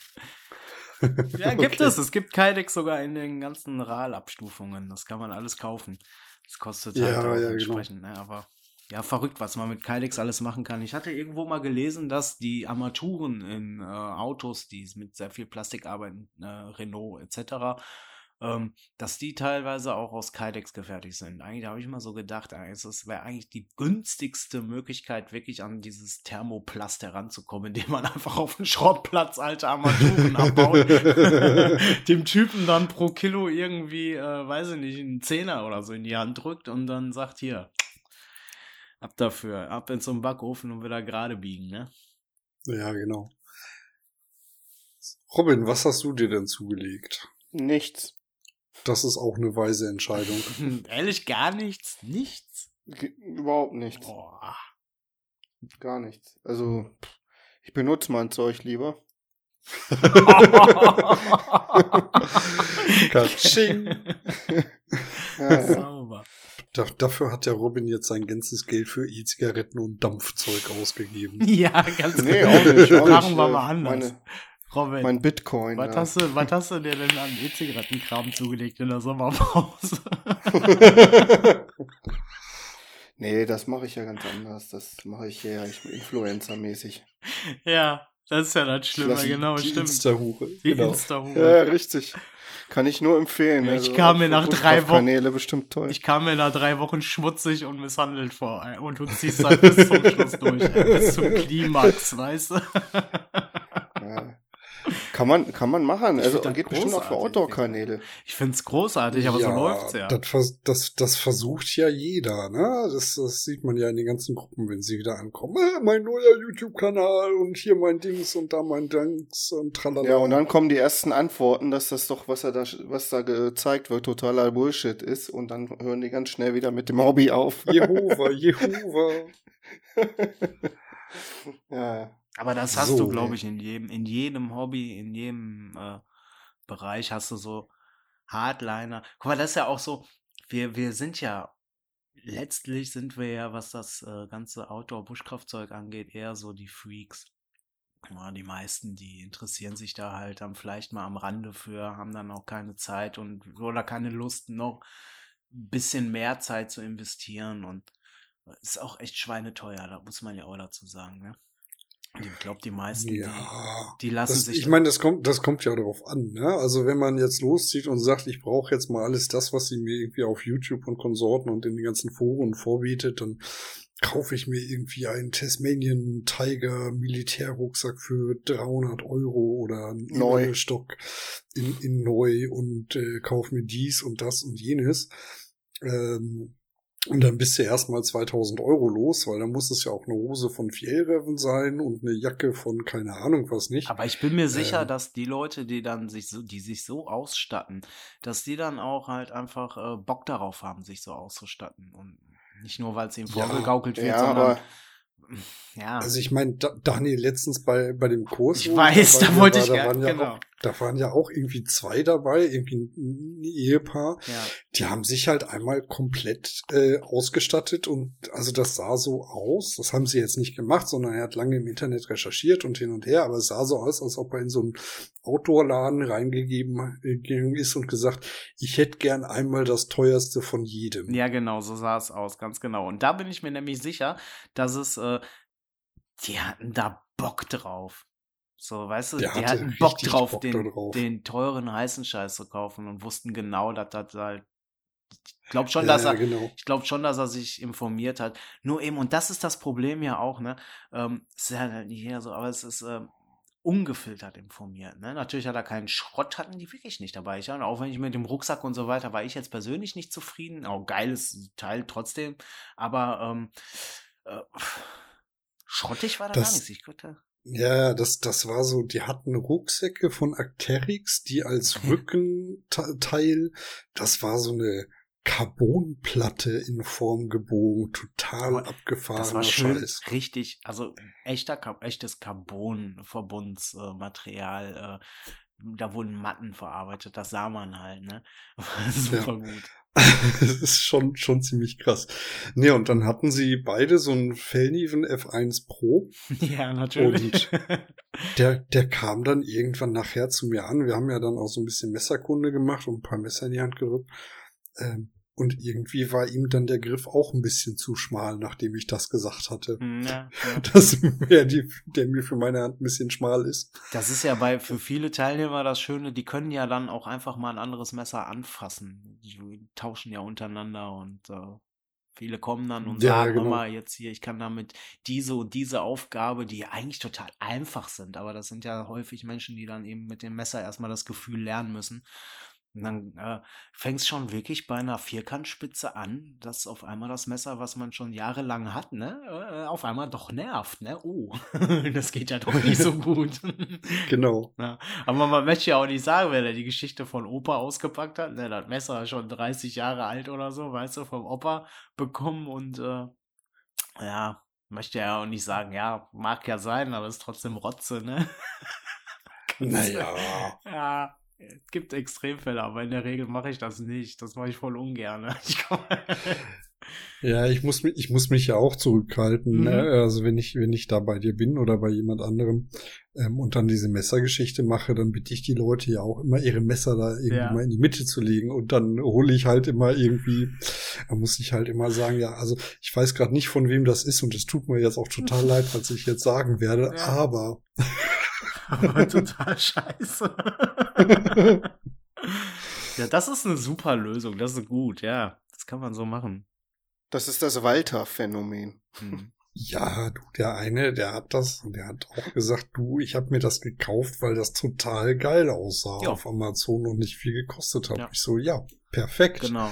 Ja, gibt Okay. es. Es gibt Kydex sogar in den ganzen RAL-Abstufungen. Das kann man alles kaufen. Das kostet halt Ja, auch ja, genau. entsprechend, ne? Aber ja, verrückt, was man mit Kydex alles machen kann. Ich hatte irgendwo mal gelesen, dass die Armaturen in äh, Autos, die mit sehr viel Plastik arbeiten, äh, Renault etc., ähm, dass die teilweise auch aus Kydex gefertigt sind. Eigentlich habe ich immer so gedacht, äh, es wäre eigentlich die günstigste Möglichkeit, wirklich an dieses Thermoplast heranzukommen, indem man einfach auf dem Schrottplatz alte Armaturen abbaut. Dem Typen dann pro Kilo irgendwie, äh, weiß ich nicht, einen Zehner oder so in die Hand drückt und dann sagt, hier, ab dafür, ab in so einen Backofen und wieder gerade biegen, ne? Ja, genau. Robin, was hast du dir denn zugelegt? Nichts. Das ist auch eine weise Entscheidung. Ehrlich, gar nichts? Nichts? Ge überhaupt nichts. Boah. Gar nichts. Also, ich benutze mein Zeug lieber. Katsching. Ja. Sauber. Da, dafür hat der Robin jetzt sein ganzes Geld für E-Zigaretten und Dampfzeug ausgegeben. Ja, ganz Nee, genau. auch nicht. Auch Machen nicht. wir mal anders. Meine, Robin, mein Bitcoin. was, ja. hast du, was hast du dir denn an E-Zigarettenkram zugelegt in der Sommerpause? nee, das mache ich ja ganz anders. Das mache ich ja Influencer-mäßig. ja, das ist ja das Schlimme, genau, Die stimmt. Insta-Hure. Die Genau. Insta-Hure. Ja, richtig. Kann ich nur empfehlen. Ja, ich also kam mir nach drei Wochen- Kanäle bestimmt toll. Ich kam mir nach drei Wochen schmutzig und misshandelt vor. Und du ziehst halt bis zum Schluss durch. Bis zum Klimax, weißt du? ja. Kann man, kann man machen. Ich Also geht bestimmt auch für Outdoor-Kanäle. Ich find's großartig, aber so läuft's ja. Das, vers- das, das versucht ja jeder, ne? Das, das sieht man ja in den ganzen Gruppen, wenn sie wieder ankommen. Äh, mein neuer YouTube-Kanal und hier mein Dings und da mein Dings und tralala. Ja, und dann kommen die ersten Antworten, dass das doch, was er da, was da gezeigt wird, totaler Bullshit ist. Und dann hören die ganz schnell wieder mit dem Hobby auf. Jehova, Jehova. ja, Aber das hast So, du, glaube ich, in jedem, in jedem Hobby, in jedem äh, Bereich hast du so Hardliner. Guck mal, das ist ja auch so, wir, wir sind ja, letztlich sind wir ja, was das äh, ganze Outdoor-Buschkraftzeug angeht, eher so die Freaks. Ja, die meisten, die interessieren sich da halt dann vielleicht mal am Rande für, haben dann auch keine Zeit und oder keine Lust, noch ein bisschen mehr Zeit zu investieren und ist auch echt schweineteuer, da muss man ja auch dazu sagen, ne? Ich glaube, die meisten, Ja. die, die lassen Das, sich. ich meine, das kommt, das kommt ja darauf an. Ne? Also wenn man jetzt loszieht und sagt, ich brauche jetzt mal alles das, was sie mir irgendwie auf YouTube und Konsorten und in den ganzen Foren vorbietet, dann kaufe ich mir irgendwie einen Tasmanian Tiger Militärrucksack für 300 Euro oder einen Neu. Stock in, in neu und äh, kaufe mir dies und das und jenes. Ähm, und dann bist du erstmal 2000 Euro los, weil dann muss es ja auch eine Hose von Fjellreven sein und eine Jacke von keine Ahnung was nicht. aber ich bin mir sicher, Ähm. dass die Leute, die dann sich so, die sich so ausstatten, dass die dann auch halt einfach äh, Bock darauf haben, sich so auszustatten. Und nicht nur, weil es ihnen Ja, vorgegaukelt wird, ja, sondern aber ja. Also ich meine, da, Daniel letztens bei, bei dem Kurs, Ich weiß, da wollte ich da waren ja genau. auch da waren ja auch irgendwie zwei dabei, irgendwie ein Ehepaar. Ja. Die haben sich halt einmal komplett äh, ausgestattet und also das sah so aus. Das haben sie jetzt nicht gemacht, sondern er hat lange im Internet recherchiert und hin und her, aber es sah so aus, als ob er in so einen Outdoor-Laden reingegeben äh, ist und gesagt, ich hätte gern einmal das teuerste von jedem. Ja, genau, so sah es aus, ganz genau. Und da bin ich mir nämlich sicher, dass es, äh, die hatten da Bock drauf. So, weißt du, Der die hatte hatten Bock drauf, Bock den, darauf. den teuren heißen Scheiß zu kaufen und wussten genau, dass das halt. Ich glaube schon, Ja, dass ja, er, genau. ich glaube schon, dass er sich informiert hat. Nur eben, und das ist das Problem ja auch, ne? Ähm, es ist halt nicht jeder so, aber es ist ähm, ungefiltert informiert. Ne? Natürlich hat er keinen Schrott, hatten die wirklich nicht dabei. Ich, auch wenn ich mit dem Rucksack und so weiter war ich jetzt persönlich nicht zufrieden. Auch geiles Teil trotzdem. Aber ähm, äh, schrottig war da Das- gar nichts. Ich könnte. Ja, das, das war so, die hatten Rucksäcke von Acterix, die als Rückenteil, das war so eine Carbonplatte in Form gebogen, total Aber abgefahrener Das war schön, Scheiß. richtig, also echter, echtes Carbon-Verbundsmaterial. Äh, da wurden Matten verarbeitet, das sah man halt, ne? Super gut. das ist schon, schon ziemlich krass. Nee, und dann hatten sie beide so einen Fellniven F1 Pro. Ja, natürlich. Der, der kam dann irgendwann nachher zu mir an. Wir haben ja dann auch so ein bisschen Messerkunde gemacht und ein paar Messer in die Hand gerückt. Ähm, und irgendwie war ihm dann der Griff auch ein bisschen zu schmal, nachdem ich das gesagt hatte. Hm, ja, ja. Dass mir die, der mir für meine Hand ein bisschen schmal ist. Das ist ja bei für viele Teilnehmer das Schöne, die können ja dann auch einfach mal ein anderes Messer anfassen. Die tauschen ja untereinander und äh, viele kommen dann und Ja, sagen genau. mal jetzt hier, ich kann damit diese und diese Aufgabe, die eigentlich total einfach sind, aber das sind ja häufig Menschen, die dann eben mit dem Messer erstmal das Gefühl lernen müssen. Und dann äh, fängt es schon wirklich bei einer Vierkantspitze an, dass auf einmal das Messer, was man schon jahrelang hat, ne, äh, auf einmal doch nervt, ne? Oh, das geht ja doch nicht so gut. Genau. Ja, aber man möchte ja auch nicht sagen, wer da die Geschichte von Opa ausgepackt hat. Ne, das Messer ist schon 30 Jahre alt oder so, weißt du, vom Opa bekommen und äh, ja, möchte ja auch nicht sagen, ja, mag ja sein, aber ist trotzdem Rotze, ne? Naja. Ja, es gibt Extremfälle, aber in der Regel mache ich das nicht. Das mache ich voll ungern. ne? Ich Ja, ich muss mich, ich muss mich ja auch zurückhalten. Mhm. Ne? Also wenn ich, wenn ich da bei dir bin oder bei jemand anderem ähm, und dann diese Messergeschichte mache, dann bitte ich die Leute ja auch immer ihre Messer da irgendwie Ja. mal in die Mitte zu legen und dann hole ich halt immer irgendwie, da muss ich halt immer sagen, ja, also ich weiß gerade nicht von wem das ist und es tut mir jetzt auch total leid, was ich jetzt sagen werde, Ja. aber aber total scheiße. ja, das ist eine super Lösung. Das ist gut, ja. Das kann man so machen. Das ist das Walter-Phänomen. Hm. Ja, du, der eine, der hat das, der hat auch gesagt, du, ich habe mir das gekauft, weil das total geil aussah Ja. auf Amazon und nicht viel gekostet hat. Ja. Ich so, ja, perfekt. Genau.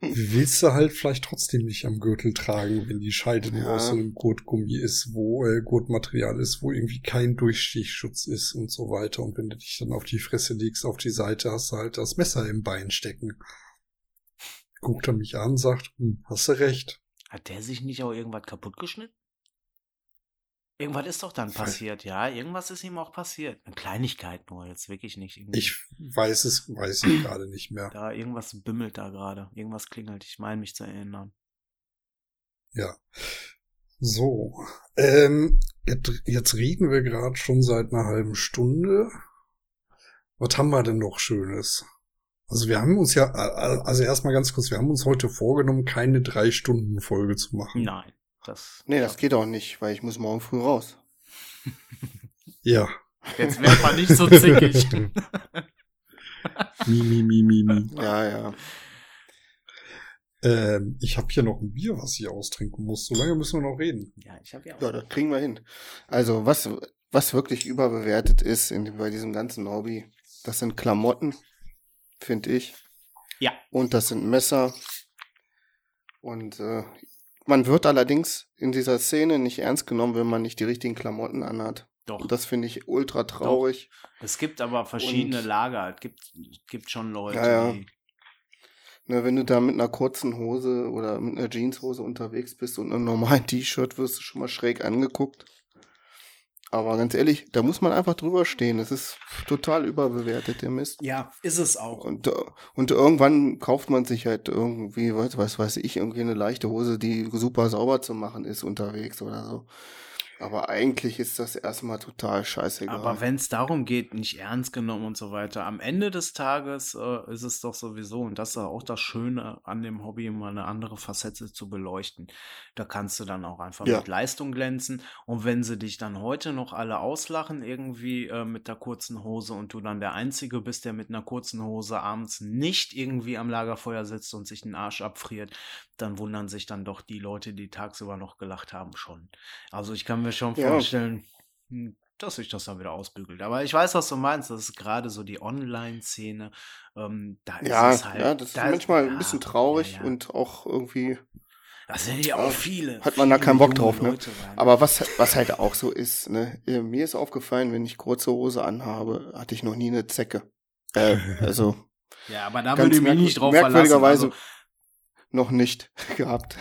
Willst du halt vielleicht trotzdem nicht am Gürtel tragen, wenn die Scheide nur Ja. aus so einem Gurtgummi ist, wo äh, Gurtmaterial ist, wo irgendwie kein Durchstichschutz ist und so weiter. Und wenn du dich dann auf die Fresse legst, auf die Seite, hast du halt das Messer im Bein stecken. Guckt er mich an, sagt, hm, hast du recht. Hat der sich nicht auch irgendwas kaputt geschnitten? Irgendwas ist doch dann passiert, ja. Irgendwas ist ihm auch passiert. Eine Kleinigkeit nur, jetzt wirklich nicht. Irgendwie. Ich weiß es, weiß ich gerade nicht mehr. Da irgendwas bimmelt da gerade. Irgendwas klingelt. Ich meine mich zu erinnern. Ja. So. Ähm, jetzt, jetzt reden wir gerade schon seit einer halben Stunde. Was haben wir denn noch Schönes? Also wir haben uns ja, also erstmal ganz kurz, wir haben uns heute vorgenommen, keine drei Stunden Folge zu machen. Nein. Das. Nee, das geht auch nicht, weil ich muss morgen früh raus. Ja. Jetzt wäre man nicht so zickig. Mi, mi, mi, mi, mi. Ja, ja. Ähm, ich habe hier noch ein Bier, was ich austrinken muss. So lange müssen wir noch reden. ja, ich habe ja auch. Ja, das kriegen wir hin. Also, was, was wirklich überbewertet ist in, bei diesem ganzen Hobby, das sind Klamotten, finde ich. Ja. Und das sind Messer. Und äh, man wird allerdings in dieser Szene nicht ernst genommen, wenn man nicht die richtigen Klamotten anhat. Doch. Und das finde ich ultra traurig. Es gibt aber verschiedene Und- Lager. Es gibt, es gibt schon Leute, Ja, ja. die. Ne, wenn du da mit einer kurzen Hose oder mit einer Jeanshose unterwegs bist und einem normalen T-Shirt wirst du schon mal schräg angeguckt. Aber ganz ehrlich, da muss man einfach drüber stehen. Das ist total überbewertet, der Mist. Ja, ist es auch. Und, äh, und irgendwann kauft man sich halt irgendwie, was, was weiß ich, irgendwie eine leichte Hose, die super sauber zu machen ist unterwegs oder so. Aber eigentlich ist das erstmal total scheißegal. Aber wenn es darum geht, nicht ernst genommen und so weiter, am Ende des Tages äh, ist es doch sowieso, und das ist auch das Schöne an dem Hobby, mal eine andere Facette zu beleuchten. Da kannst du dann auch einfach Ja. mit Leistung glänzen. Und wenn sie dich dann heute noch alle auslachen, irgendwie äh, mit der kurzen Hose und du dann der Einzige bist, der mit einer kurzen Hose abends nicht irgendwie am Lagerfeuer sitzt und sich den Arsch abfriert, dann wundern sich dann doch die Leute, die tagsüber noch gelacht haben, schon. Also ich kann mir schon Ja. vorstellen, hm, dass sich das dann wieder ausbügelt. Aber ich weiß, was du meinst. Das ist gerade so die Online-Szene. Ähm, da ja, ist es halt. ja, das ist da manchmal ja, ein bisschen traurig ja, und auch irgendwie. Das sind ja auch viele. hat man da viele keinen Bock drauf, ne? Aber was, was halt auch so ist, ne? äh, Mir ist aufgefallen, wenn ich kurze Hose anhabe, hatte ich noch nie eine Zecke. Äh, also ja, aber da würde ich mich nicht drauf verlassen. merkwürdigerweise Also, noch nicht gehabt.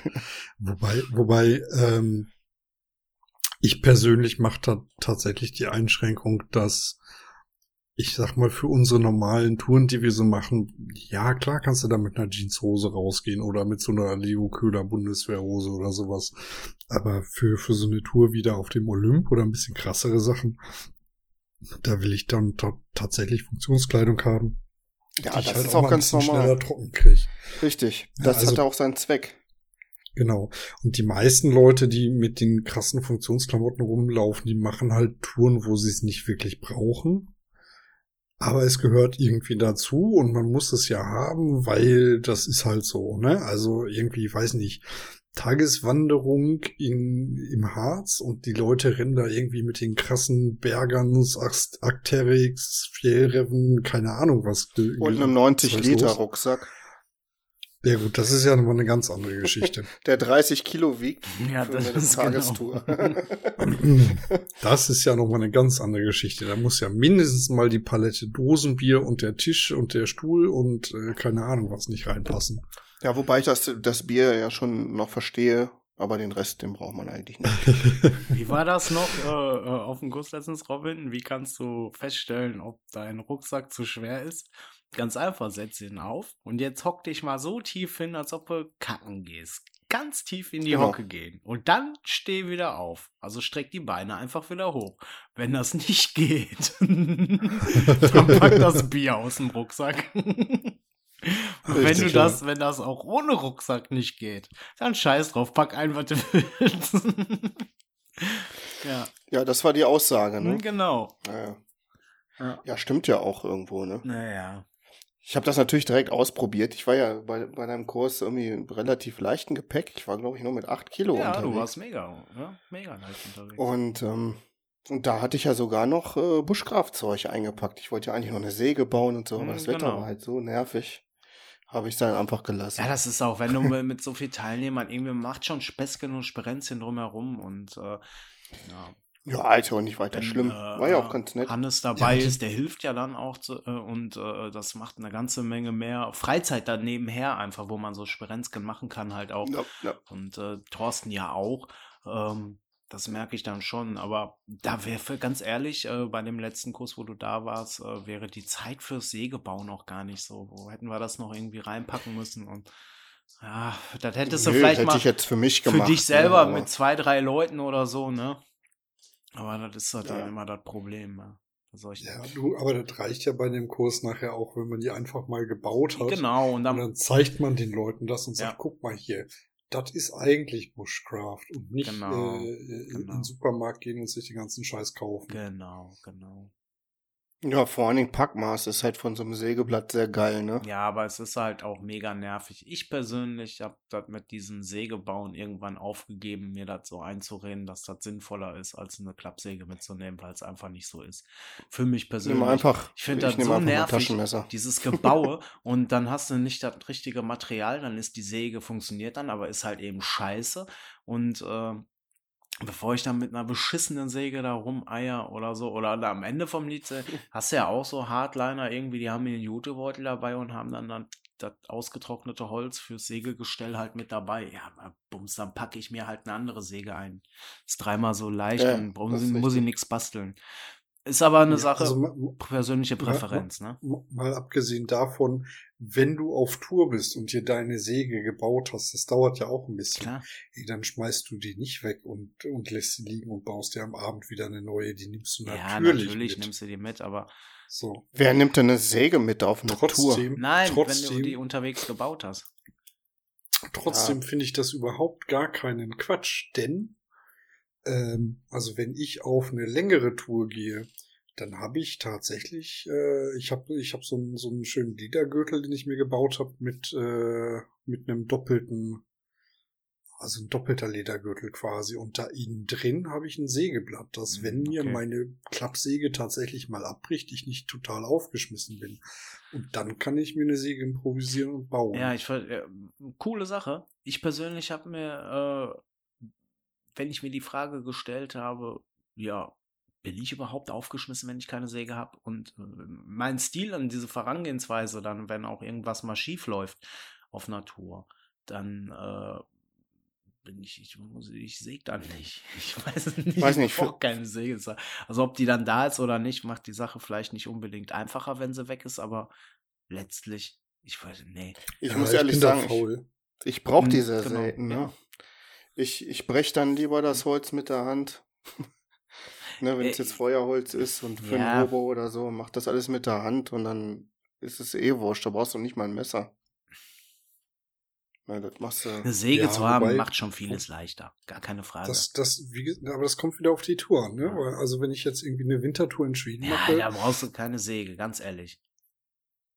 Wobei, wobei, ähm, ich persönlich mache da tatsächlich die Einschränkung, dass ich sag mal, für unsere normalen Touren, die wir so machen, ja, klar kannst du da mit einer Jeanshose rausgehen oder mit so einer Leo Köhler Bundeswehrhose oder sowas. Aber für, für so eine Tour wieder auf dem Olymp oder ein bisschen krassere Sachen, da will ich dann ta- tatsächlich Funktionskleidung haben. Ja, das halt ist auch ein ganz normal. schneller trocken krieg. Richtig. Ja, Das also- hat auch seinen Zweck. Genau. Und die meisten Leute, die mit den krassen Funktionsklamotten rumlaufen, die machen halt Touren, wo sie es nicht wirklich brauchen. Aber es gehört irgendwie dazu und man muss es ja haben, weil das ist halt so, ne? Also irgendwie, ich weiß nicht, Tageswanderung in, im Harz und die Leute rennen da irgendwie mit den krassen Bergans, Arcteryx, Fjellreven, keine Ahnung was. Und einem was ist 90 Liter los? Rucksack, Ja gut, das ist ja nochmal eine ganz andere Geschichte. der 30 Kilo wiegt ja, für das eine ist Tagestour. Genau. Das ist ja nochmal eine ganz andere Geschichte. Da muss ja mindestens mal die Palette Dosenbier und der Tisch und der Stuhl und äh, keine Ahnung was nicht reinpassen. Ja, wobei ich das, das Bier ja schon noch verstehe, aber den Rest, den braucht man eigentlich nicht. Wie war das noch äh, äh, auf dem Kurs letztens, Robin? Wie kannst du feststellen, ob dein Rucksack zu schwer ist? Ganz einfach, setz ihn auf und jetzt hock dich mal so tief hin, als ob du kacken gehst. Ganz tief in die Genau. Hocke gehen. Und dann steh wieder auf. Also streck die Beine einfach wieder hoch. Wenn das nicht geht, dann pack das Bier aus dem Rucksack. Und wenn Richtig, du das, wenn das auch ohne Rucksack nicht geht, dann scheiß drauf, pack ein, was du willst. ja, Ja, das war die Aussage, ne? genau. Ja. Ja. ja, stimmt ja auch irgendwo, ne? Naja. Ich habe das natürlich direkt ausprobiert. Ich war ja bei, bei deinem Kurs irgendwie in relativ leichten Gepäck. Ich war, glaube ich, nur mit 8 Kilo Ja, unterwegs. du warst mega, ja, mega leicht unterwegs. Und, ähm, und da hatte ich ja sogar noch äh, Buschkraftzeug eingepackt. Ich wollte ja eigentlich noch eine Säge bauen und so, aber Mhm, das Wetter genau. war halt so nervig. Habe ich dann einfach gelassen. ja, das ist auch, wenn du mit so viel Teilnehmern irgendwie macht schon Späßchen und Sperenzchen drumherum und äh, ja, ja, Alter, und nicht weiter wenn, schlimm. äh, War ja auch ganz nett. Hannes dabei Ja, ist, der hilft ja dann auch zu, äh, und äh, das macht eine ganze Menge mehr Freizeit dann nebenher einfach, wo man so Sperenzchen machen kann halt auch. Ja, ja. Und äh, Thorsten ja auch. Ähm, das merke ich dann schon. Aber da wäre ganz ehrlich, äh, bei dem letzten Kurs, wo du da warst, äh, wäre die Zeit fürs Sägebau noch gar nicht so. Wo hätten wir das noch irgendwie reinpacken müssen? Und ja, das hättest du Nö, vielleicht hätte mal ich jetzt für mich für gemacht. dich selber ne, mit zwei, drei Leuten oder so, ne? Aber das ist halt dann Ja. immer das Problem. Ja. Solchen- Ja, du, aber das reicht ja bei dem Kurs nachher auch, wenn man die einfach mal gebaut hat. Genau, und Und dann, dann zeigt man den Leuten das und sagt, Ja. guck mal hier, das ist eigentlich Bushcraft und nicht Genau, äh, in genau. den Supermarkt gehen und sich den ganzen Scheiß kaufen. genau, genau. Ja, vor allen Dingen Packmaß ist halt von so einem Sägeblatt sehr geil, ne? Ja, aber es ist halt auch mega nervig. Ich persönlich habe das mit diesem Sägebauen irgendwann aufgegeben, mir das so einzureden, dass das sinnvoller ist, als eine Klappsäge mitzunehmen, weil es einfach nicht so ist. Für mich Nimm persönlich. einfach, ich finde das so nervig, dieses Gebaue und dann hast du nicht das richtige Material, dann ist die Säge, funktioniert dann, aber ist halt eben scheiße und äh, bevor ich dann mit einer beschissenen Säge da rumeier oder so, oder am Ende vom Lied, hast du ja auch so Hardliner irgendwie, die haben ihren Jutebeutel dabei und haben dann, dann das ausgetrocknete Holz fürs Sägegestell halt mit dabei. Ja, bums, dann packe ich mir halt eine andere Säge ein. Ist dreimal so leicht Ja, ist muss ich nichts basteln. Ist aber eine Ja, Sache, also persönliche Präferenz, ne? M- Mal abgesehen davon, wenn du auf Tour bist und dir deine Säge gebaut hast, das dauert ja auch ein bisschen. Klar. Ey, dann schmeißt du die nicht weg und, und lässt sie liegen und baust dir am Abend wieder eine neue. Die nimmst du Ja, natürlich, natürlich mit. nimmst du die mit, aber So. Wer nimmt denn eine Säge mit auf eine Tour? Trotzdem, nein, wenn du trotzdem, die unterwegs gebaut hast. trotzdem finde ich das überhaupt gar keinen Quatsch, denn ähm, also wenn ich auf eine längere Tour gehe, dann habe ich tatsächlich, äh, ich habe ich hab so, einen so einen schönen Ledergürtel, den ich mir gebaut habe mit äh, mit einem doppelten, also ein doppelter Ledergürtel quasi. Und da innen drin habe ich ein Sägeblatt, dass Hm, wenn mir okay. meine Klappsäge tatsächlich mal abbricht, ich nicht total aufgeschmissen bin. Und dann kann ich mir eine Säge improvisieren und bauen. Ja, ich äh, coole Sache. Ich persönlich habe mir, äh, wenn ich mir die Frage gestellt habe, ja, bin ich überhaupt aufgeschmissen, wenn ich keine Säge habe? Und äh, mein Stil an diese Vorangehensweise dann, wenn auch irgendwas mal schief läuft auf Natur, dann äh, bin ich, ich, muss- ich säge dann nicht. Ich weiß es nicht. Weiß nicht, Ich brauche keine Säge. Also ob die dann da ist oder nicht, macht die Sache vielleicht nicht unbedingt einfacher, wenn sie weg ist, aber letztlich, ich weiß, nee. Ich Ja, muss ehrlich bin da sagen, ich, faul. ich brauche Mhm, diese genau, selten. Ne? ja. Ich, ich breche dann lieber das Holz mit der Hand. ne, wenn es Äh, jetzt Feuerholz ist und für ja. ein Robo oder so, mach das alles mit der Hand und dann ist es eh wurscht. Da brauchst du nicht mal ein Messer. Na, das machst du. Eine Säge Ja, zu haben, wobei- macht schon vieles leichter. Gar keine Frage. Das, das, wie, aber das kommt wieder auf die Tour an, ne? Ja. Also wenn ich jetzt irgendwie eine Wintertour in Schweden ja, mache, da brauchst du keine Säge, ganz ehrlich.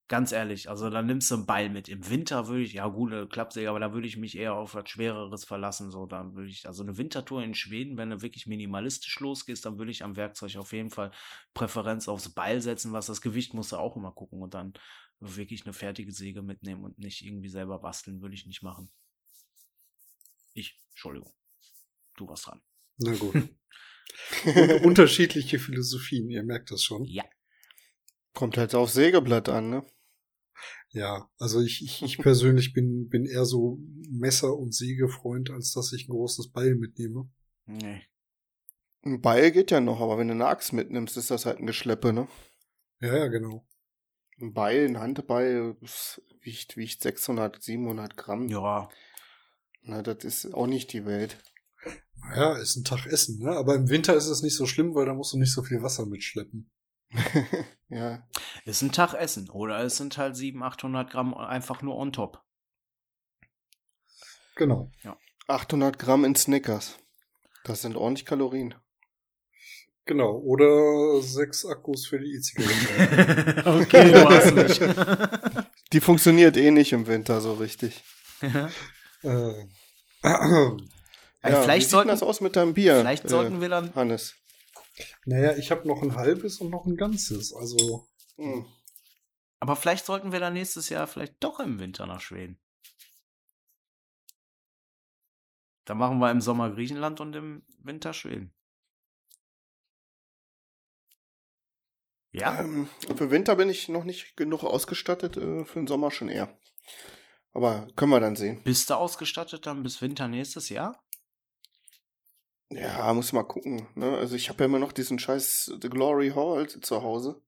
Ganz ehrlich, also dann nimmst du einen Beil mit. Im Winter würde ich, ja gut, eine Klappsäge, aber da würde ich mich eher auf was Schwereres verlassen. So, dann würde ich, also eine Wintertour in Schweden, wenn du wirklich minimalistisch losgehst, dann würde ich am Werkzeug auf jeden Fall Präferenz aufs Beil setzen, was das Gewicht musst du auch immer gucken und dann wirklich eine fertige Säge mitnehmen und nicht irgendwie selber basteln, würde ich nicht machen. Ich, Entschuldigung. Du warst dran. na gut. Un unterschiedliche Philosophien, ihr merkt das schon. Ja. Kommt halt aufs Sägeblatt an, ne? Ja, also ich, ich, ich persönlich bin, bin eher so Messer- und Sägefreund, als dass ich ein großes Beil mitnehme. Nee. Ein Beil geht ja noch, aber wenn du eine Axt mitnimmst, ist das halt ein Geschleppe, ne? Ja, ja, genau. Ein Beil, ein Handbeil, das wiegt, wiegt 600, 700 Gramm. Ja, Na, das ist auch nicht die Welt. Ja, ist ein Tag Essen, ne? Aber im Winter ist es nicht so schlimm, weil da musst du nicht so viel Wasser mitschleppen. ja, ist ein Tag Essen. Oder es sind halt 700, 800 Gramm einfach nur on top. Genau. 800 Gramm in Snickers. Das sind ordentlich Kalorien. Genau. Oder sechs Akkus für die E-Zigarette. okay, du hast mich. Die funktioniert eh nicht im Winter so richtig. äh, Also Ja, vielleicht wie sieht denn sollten, das aus mit deinem Bier? vielleicht sollten wir dann. äh, Hannes. Naja, ich habe noch ein halbes und noch ein ganzes. Also, Hm. Aber vielleicht sollten wir dann nächstes Jahr vielleicht doch im Winter nach Schweden. Dann machen wir im Sommer Griechenland und im Winter Schweden. Ja, Ähm, für Winter bin ich noch nicht genug ausgestattet, äh, für den Sommer schon eher. Aber können wir dann sehen. bist du ausgestattet dann bis Winter nächstes Jahr? Ja, muss mal gucken. Ne? Also ich habe ja immer noch diesen scheiß The Glory Hall zu Hause.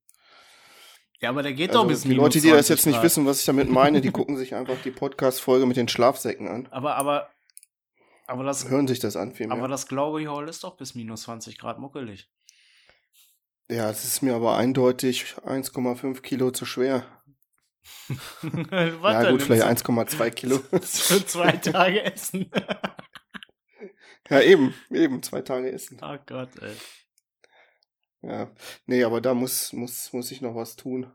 Ja, aber der geht Also doch bis die minus Leute, die das 20 jetzt nicht wissen, was ich damit meine, die gucken sich einfach die Podcast-Folge mit den Schlafsäcken an. Aber, aber, aber das, Hören sich das an vielmehr. aber das Glory Hall ist doch bis minus 20 Grad muckelig. ja, es ist mir aber eindeutig 1,5 Kilo zu schwer. Was ja gut, vielleicht Nimmst 1,2 Kilo. Für zwei Tage essen. Ja, eben, eben, zwei Tage essen. oh Gott, ey. Ja, nee, aber da muss, muss, muss ich noch was tun.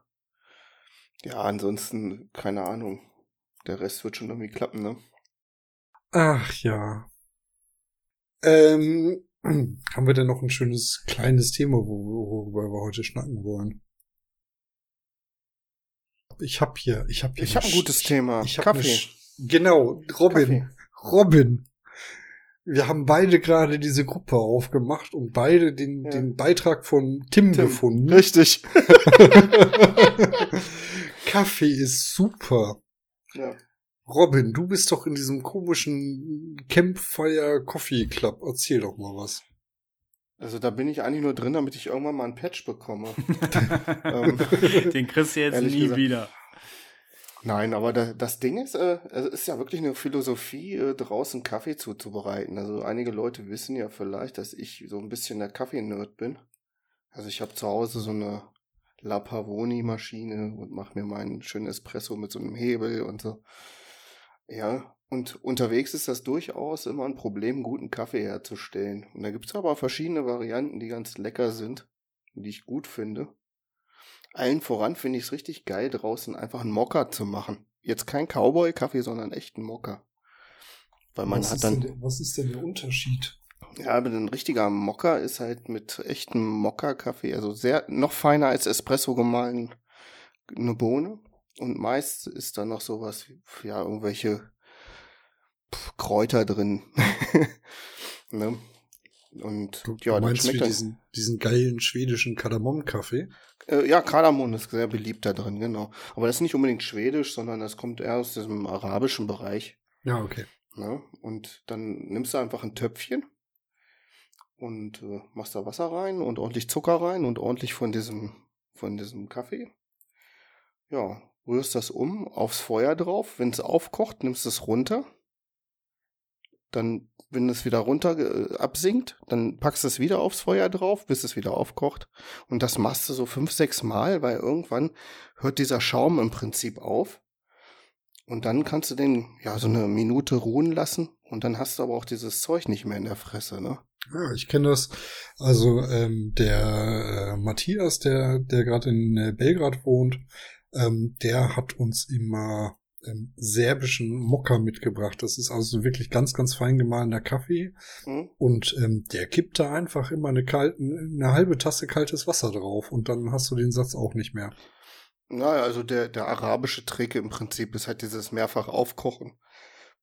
Ja, ansonsten, keine Ahnung. Der Rest wird schon irgendwie klappen, ne? ach ja. Ähm, haben wir denn noch ein schönes kleines Thema, wo- worüber wir heute schnacken wollen? Ich hab hier, ich hab hier. Ich habe ein gutes Thema. Ich hab Kaffee. Genau, Robin. Kaffee. Robin. Wir haben beide gerade diese Gruppe aufgemacht und beide den, Ja. den Beitrag von Tim, Tim. gefunden. Richtig. Kaffee ist super. Ja. Robin, du bist doch in diesem komischen Campfire Coffee Club. Erzähl doch mal was. Also da bin ich eigentlich nur drin, damit ich irgendwann mal ein Patch bekomme. ähm, Den kriegst du jetzt nie gesagt. wieder. Nein, aber da, das Ding ist, äh, es ist ja wirklich eine Philosophie, äh, draußen Kaffee zuzubereiten. Also einige Leute wissen ja vielleicht, dass ich so ein bisschen der Kaffee-Nerd bin. Also ich habe zu Hause so eine La Pavoni-Maschine und mache mir meinen schönen Espresso mit so einem Hebel und so. Ja, und unterwegs ist das durchaus immer ein Problem, guten Kaffee herzustellen. Und da gibt's aber verschiedene Varianten, die ganz lecker sind, die ich gut finde. Allen voran finde ich es richtig geil, draußen einfach einen Mocker zu machen. Jetzt kein Cowboy-Kaffee, sondern echten Mocker. Weil man was hat dann. Denn, was ist denn der Unterschied? Ja, aber ein richtiger Mocker ist halt mit echtem Mokka-Kaffee, also sehr, noch feiner als Espresso gemahlen, eine Bohne. Und meist ist da noch sowas, ja, irgendwelche Kräuter drin. ne? Und du, ja, du meinst schmeckt diesen, diesen geilen schwedischen Kardamom-Kaffee? Äh, ja, Kardamom ist sehr beliebt da drin, genau. Aber das ist nicht unbedingt schwedisch, sondern das kommt eher aus diesem arabischen Bereich. Ja, okay. Ne? Und dann nimmst du einfach ein Töpfchen und äh, machst da Wasser rein und ordentlich Zucker rein und ordentlich von diesem, von diesem Kaffee. Ja, rührst das um, aufs Feuer drauf. Wenn es aufkocht, nimmst du es runter. Dann, wenn es wieder runter äh, absinkt, dann packst du es wieder aufs Feuer drauf, bis es wieder aufkocht. Und das machst du so fünf, sechs Mal, weil irgendwann hört dieser Schaum im Prinzip auf. Und dann kannst du den ja so eine Minute ruhen lassen und dann hast du aber auch dieses Zeug nicht mehr in der Fresse, ne? Ja, ich kenne das. Also ähm, der äh, Matthias, der der gerade in äh, Belgrad wohnt, ähm, der hat uns immer ähm, serbischen Mokka mitgebracht. Das ist also wirklich ganz, ganz fein gemahlener Kaffee. Mhm. Und ähm, der kippt da einfach immer eine, kalten, eine halbe Tasse kaltes Wasser drauf und dann hast du den Satz auch nicht mehr. Naja, also der, der arabische Trick im Prinzip ist halt dieses mehrfach aufkochen,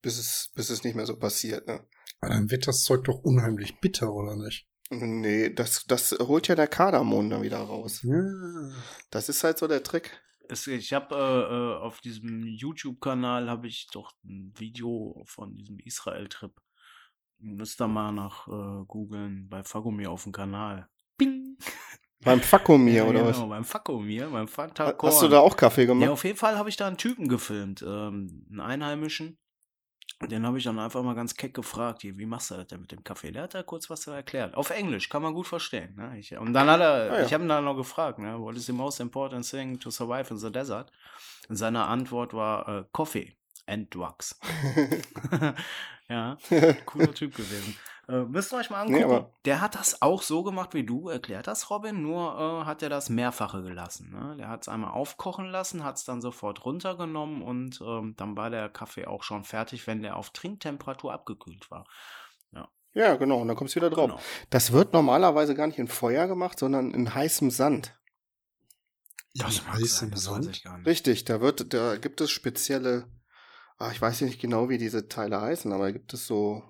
bis es, bis es nicht mehr so passiert, ne? Aber dann wird das Zeug doch unheimlich bitter, oder nicht? Nee, das, das holt ja der Kardamom dann wieder raus. Ja. Das ist halt so der Trick es, ich habe äh, äh, auf diesem YouTube-Kanal habe ich doch ein Video von diesem Israel-Trip. Müsst ihr mal nach äh, googeln bei Fagomir auf dem Kanal. Bing! Beim Fakomir ja, oder genau, was? beim Fakomir, beim Fanta Hast du da auch Kaffee gemacht? Ja, auf jeden Fall habe ich da einen Typen gefilmt, ähm, einen Einheimischen. Den habe ich dann einfach mal ganz keck gefragt, wie machst du das denn mit dem Kaffee? Der hat da kurz was erklärt. Auf Englisch, kann man gut verstehen. Ne? Ich, und dann hat er, ah, ja. ich habe ihn dann noch gefragt, ne? what is the most important thing to survive in the desert? Und seine Antwort war äh, Coffee and Drugs. ja, cooler Typ gewesen. Äh, müsst ihr euch mal angucken. Nee, der hat das auch so gemacht, wie du erklärt hast, Robin, nur äh, hat er das mehrfache gelassen. Ne? Der hat es einmal aufkochen lassen, hat es dann sofort runtergenommen und ähm, dann war der Kaffee auch schon fertig, wenn der auf Trinktemperatur abgekühlt war. Ja. Ja, genau, und dann kommst du wieder drauf. Genau. Das wird normalerweise gar nicht in Feuer gemacht, sondern in heißem Sand. Das ja, heißem Sand? Richtig, da wird, da gibt es spezielle, ach, ich weiß nicht genau, wie diese Teile heißen, aber da gibt es so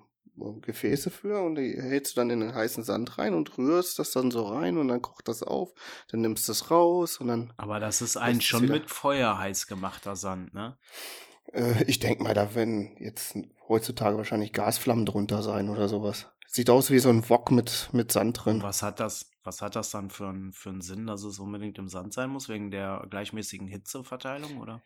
Gefäße für und die hältst du dann in den heißen Sand rein und rührst das dann so rein und dann kocht das auf, dann nimmst du es raus und dann. Aber das ist ein schon mit Feuer heiß gemachter Sand, ne? Äh, ich denke mal, da werden jetzt heutzutage wahrscheinlich Gasflammen drunter sein oder sowas. Sieht aus wie so ein Wok mit, mit Sand drin. Und was hat das, was hat das dann für, ein, für einen Sinn, dass es unbedingt im Sand sein muss, wegen der gleichmäßigen Hitzeverteilung, oder?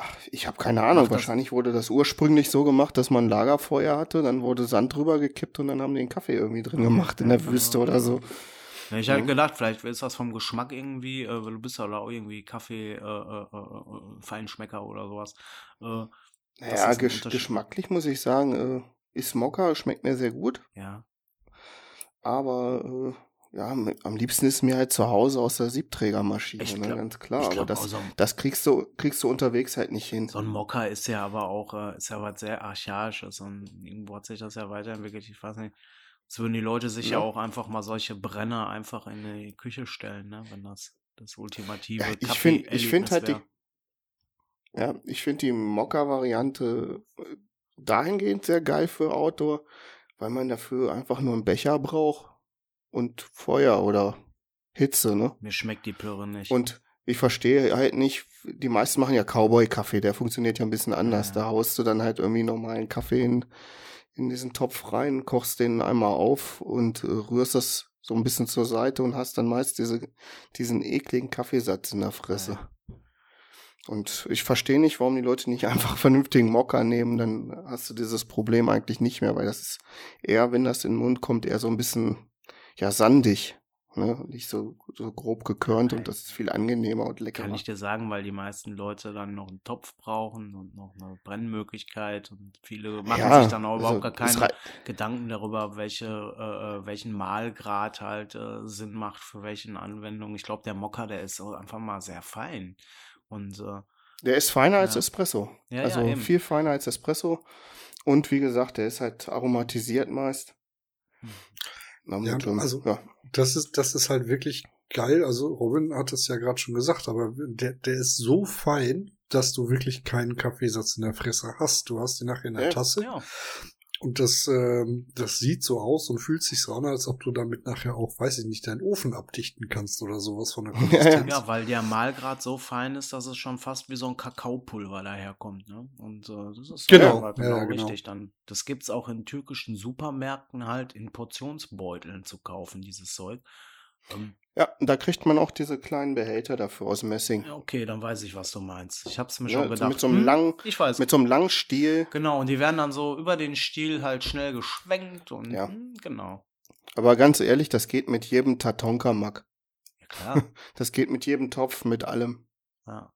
Ach, ich habe keine Ahnung. Ach, Wahrscheinlich wurde das ursprünglich so gemacht, dass man Lagerfeuer hatte, dann wurde Sand drüber gekippt und dann haben die den Kaffee irgendwie drin gemacht in der Wüste oder so. Ja, ich ja. hatte gedacht, vielleicht ist das vom Geschmack irgendwie, äh, weil du bist ja auch irgendwie Kaffee, äh, äh, äh, äh Feinschmecker oder sowas. Äh, naja, gesch geschmacklich muss ich sagen, äh, ist Mokka, schmeckt mir sehr gut. Ja. Aber ja, am liebsten ist mir halt zu Hause aus der Siebträgermaschine, ne, glaub, ne, ganz klar. Glaub, aber das, so das kriegst du, kriegst du unterwegs halt nicht hin. So ein Mokka ist ja aber auch, äh, ist ja was sehr archaisches und irgendwo hat sich das ja weiterentwickelt. Ich weiß nicht. Es würden die Leute sich ja. ja. auch einfach mal solche Brenner einfach in die Küche stellen, ne, wenn das das ultimative ja, Ich finde, ich finde halt die, ja, ich finde die Mokka-Variante äh, dahingehend sehr geil für Outdoor, weil man dafür einfach nur einen Becher braucht und Feuer oder Hitze, ne? Mir schmeckt die Plörre nicht. Und ich verstehe halt nicht, die meisten machen ja Cowboy-Kaffee, der funktioniert ja ein bisschen anders. Ja. Da haust du dann halt irgendwie normalen Kaffee in, in diesen Topf rein, kochst den einmal auf und äh, rührst das so ein bisschen zur Seite und hast dann meist diese, diesen ekligen Kaffeesatz in der Fresse. Und ich verstehe nicht, warum die Leute nicht einfach vernünftigen Mokka nehmen, dann hast du dieses Problem eigentlich nicht mehr, weil das ist eher, wenn das in den Mund kommt, eher so ein bisschen, ja, sandig. Ne? Nicht so, so grob gekörnt und das ist viel angenehmer und leckerer. Kann ich dir sagen, weil die meisten Leute dann noch einen Topf brauchen und noch eine Brennmöglichkeit und viele machen Ja, sich dann auch überhaupt also, gar keine Gedanken darüber, welche, äh, äh, welchen Mahlgrad halt äh, Sinn macht für welchen Anwendungen. Ich glaube, der Mokka, der ist einfach mal sehr fein. Und äh, Der ist feiner als Ja. Espresso. Ja, also ja, viel feiner als Espresso. Und wie gesagt, der ist halt aromatisiert meist. Na, Ja, und, also- ja. Das ist, das ist halt wirklich geil. Also Robin hat es ja gerade schon gesagt, aber der, der ist so fein, dass du wirklich keinen Kaffeesatz in der Fresse hast. Du hast ihn nachher in der Ja. Tasse ja, und das, ähm, das sieht so aus und fühlt sich so an, als ob du damit nachher auch, weiß ich nicht, deinen Ofen abdichten kannst oder sowas von der Ja, ja. Konsistenz. ja, weil der Mahlgrad so fein ist, dass es schon fast wie so ein Kakaopulver daherkommt. Ne? Und äh, das ist Genau, halt ja, genau ja, genau. richtig. Dann, das gibt's auch in türkischen Supermärkten halt in Portionsbeuteln zu kaufen, dieses Zeug. Ähm, ja, da kriegt man auch diese kleinen Behälter dafür aus Messing. Okay, dann weiß ich, was du meinst. Ich hab's mir Ja, schon gedacht. mit so einem Hm, langen- ich weiß. Mit so einem langen Stiel. genau, und die werden dann so über den Stiel halt schnell geschwenkt und Ja. hm, genau. Aber ganz ehrlich, das geht mit jedem Tatonka-Mack. Ja, klar. Das geht mit jedem Topf, mit allem. ja.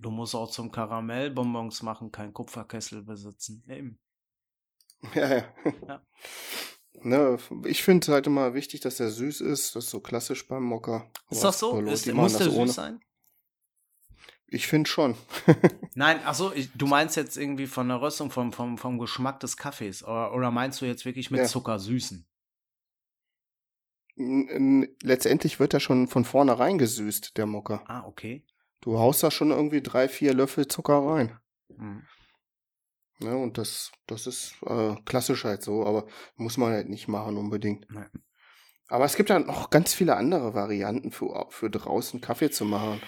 Du musst auch zum Karamellbonbons machen, kein Kupferkessel besitzen. Eben. Ja, ja. Ja. Ne, ich finde halt immer wichtig, dass der süß ist. Das ist so klassisch beim Mokka. Ist das so? Ist, muss der süß ohne. sein? Ich finde schon. Nein, achso, du meinst jetzt irgendwie von der Röstung, vom, vom, vom Geschmack des Kaffees. Oder, oder meinst du jetzt wirklich mit Ja. Zucker süßen? Letztendlich wird er schon von vornherein gesüßt, der Mokka. Ah, okay. Du haust da schon irgendwie drei, vier Löffel Zucker rein. Hm. Ne, und das, das ist äh, klassisch halt so, aber muss man halt nicht machen unbedingt. Nein. Aber es gibt dann noch ganz viele andere Varianten für, für draußen Kaffee zu machen.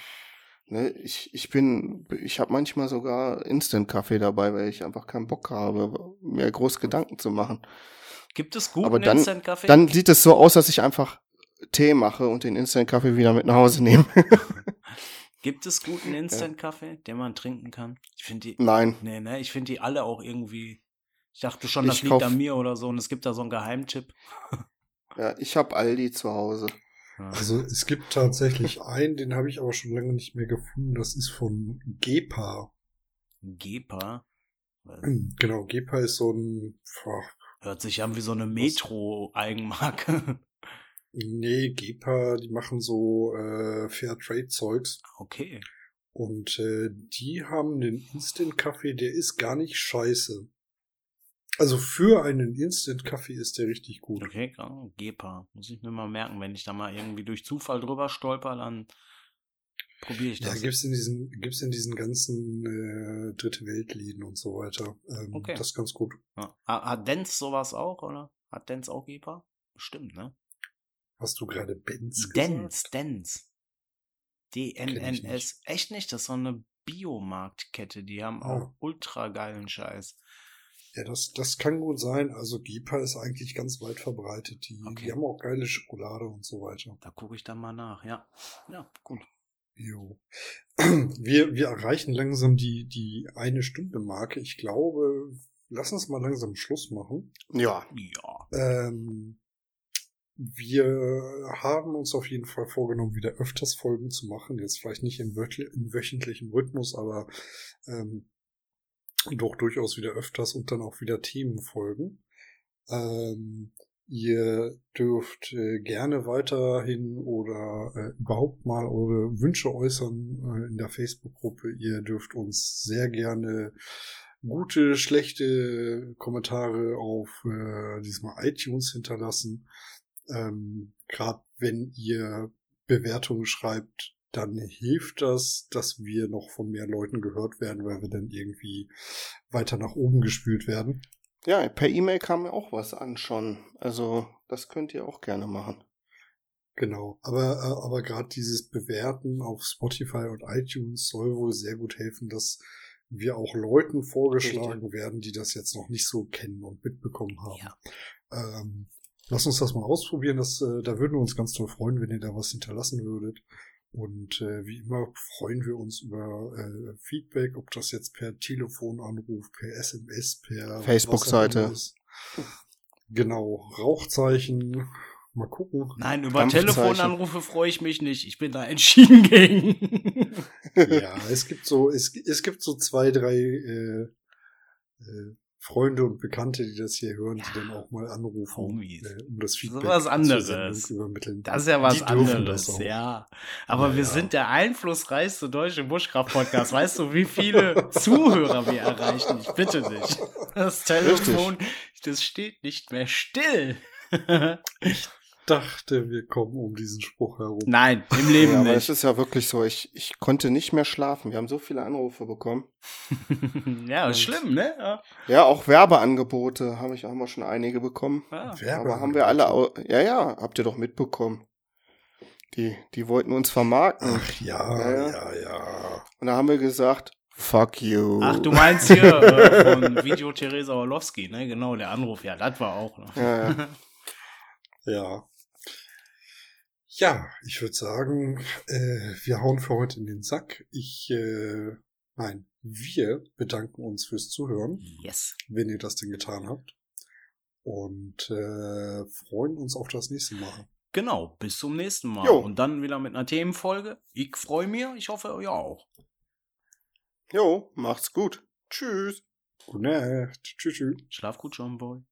Ne, ich, ich bin, ich habe manchmal sogar Instant-Kaffee dabei, weil ich einfach keinen Bock habe, mir groß Gedanken zu machen. Gibt es guten Aber dann- Instant-Kaffee? Dann sieht es so aus, dass ich einfach Tee mache und den Instant-Kaffee wieder mit nach Hause nehme. Gibt es guten Instant-Kaffee, den man trinken kann? Ich finde die, Nein. nee, ne, ich finde die alle auch irgendwie. Ich dachte schon, Ich das liegt kauf- an mir oder so und es gibt da so einen Geheimtipp. Ja, ich habe Aldi zu Hause. Also es gibt tatsächlich einen, den habe ich aber schon lange nicht mehr gefunden. Das ist von Gepa. Gepa. Genau, Gepa ist so ein, boah, Hört sich an wie so eine Metro-Eigenmarke. nee, Gepa, die machen so äh, Fairtrade-Zeugs. okay. Und äh, die haben einen Instant-Kaffee, der ist gar nicht scheiße. Also für einen Instant-Kaffee ist der richtig gut. Okay, klar. Gepa. Muss ich mir mal merken, wenn ich da mal irgendwie durch Zufall drüber stolper, dann probiere ich Ja, das. gibt's in diesen, gibt's in diesen ganzen äh, Dritte Weltläden und so weiter. Ähm, Okay. Das ist ganz gut. Ja. Ha- Hat Dance sowas auch, oder? Hat Dance auch Gepa? Stimmt, ne? Hast du gerade Benz. Kenn ich D-N-N-S. Echt nicht? Das ist so eine Biomarktkette. Die haben auch ultra geilen Scheiß. Ja, das, das kann gut sein. Also Gepa ist eigentlich ganz weit verbreitet. Die, Okay. die haben auch geile Schokolade und so weiter. Da gucke ich dann mal nach. Ja. Ja, gut. Jo. Wir, wir erreichen langsam die, die eine Stunde Marke. Ich glaube, lass uns mal langsam Schluss machen. Ja. Ja. Ähm, wir haben uns auf jeden Fall vorgenommen, wieder öfters Folgen zu machen. Jetzt vielleicht nicht in, in wöchentlichem Rhythmus, aber ähm, doch durchaus wieder öfters und dann auch wieder Themenfolgen. Ähm, ihr dürft äh, gerne weiterhin oder äh, überhaupt mal eure Wünsche äußern äh, in der Facebook-Gruppe. Ihr dürft uns sehr gerne gute, schlechte Kommentare auf äh, diesmal iTunes hinterlassen. Ähm, Gerade wenn ihr Bewertungen schreibt, dann hilft das, dass wir noch von mehr Leuten gehört werden, weil wir dann irgendwie weiter nach oben gespült werden. Ja, per E-Mail kam mir auch was an schon. Also, das könnt ihr auch gerne machen. Genau, aber, äh, aber gerade dieses Bewerten auf Spotify und iTunes soll wohl sehr gut helfen, dass wir auch Leuten vorgeschlagen Richtig. werden, die das jetzt noch nicht so kennen und mitbekommen haben. Ja. Ähm, lass uns das mal ausprobieren. Das, äh, da würden wir uns ganz toll freuen, wenn ihr da was hinterlassen würdet. Und äh, wie immer freuen wir uns über äh, Feedback, ob das jetzt per Telefonanruf, per SMS, per Facebook-Seite. Genau, Rauchzeichen. Mal gucken. Nein, über. Telefonanrufe freue ich mich nicht. Ich bin da entschieden gegen. ja, es gibt so, es, es gibt so zwei, drei äh, äh, Freunde und Bekannte, die das hier hören, die Ja, dann auch mal anrufen, Homies. äh, um das Feedback was zur anderes. Übermitteln. Das ist ja was Die anderes, das auch. ja. Aber Ja, wir ja. sind der einflussreichste deutsche Buschkraft-Podcast. Weißt du, wie viele Zuhörer wir erreichen? Ich bitte dich. Das Telefon, das steht nicht mehr still. Dachte, wir kommen um diesen Spruch herum. Nein, im Leben ja, aber es nicht. ist ja wirklich so, ich, ich konnte nicht mehr schlafen. Wir haben so viele Anrufe bekommen. ja, ist schlimm, ne? Ja. Ja, auch Werbeangebote habe ich, haben wir schon einige bekommen. Ja. Aber haben wir alle, au- ja, ja, habt ihr doch mitbekommen. Die, die wollten uns vermarkten. Ach ja, Ja, ja, ja. ja. Und da haben wir gesagt, fuck you. Ach, du meinst hier äh, von Video Theresa Orlowski, ne? Genau, der Anruf. Ja, das war auch. Ne? Ja, ja. Ja. Ja, ich würde sagen, äh, wir hauen für heute in den Sack. Ich, äh, nein, wir bedanken uns fürs Zuhören, Yes. wenn ihr das denn getan habt. Und äh, freuen uns auf das nächste Mal. Genau, bis zum nächsten Mal. Jo. Und dann wieder mit einer Themenfolge. Ich freue mich, ich hoffe, ihr auch. Jo, macht's gut. Tschüss. Gute Nacht. Tschüss. tschüss. Schlaf gut, John Boy.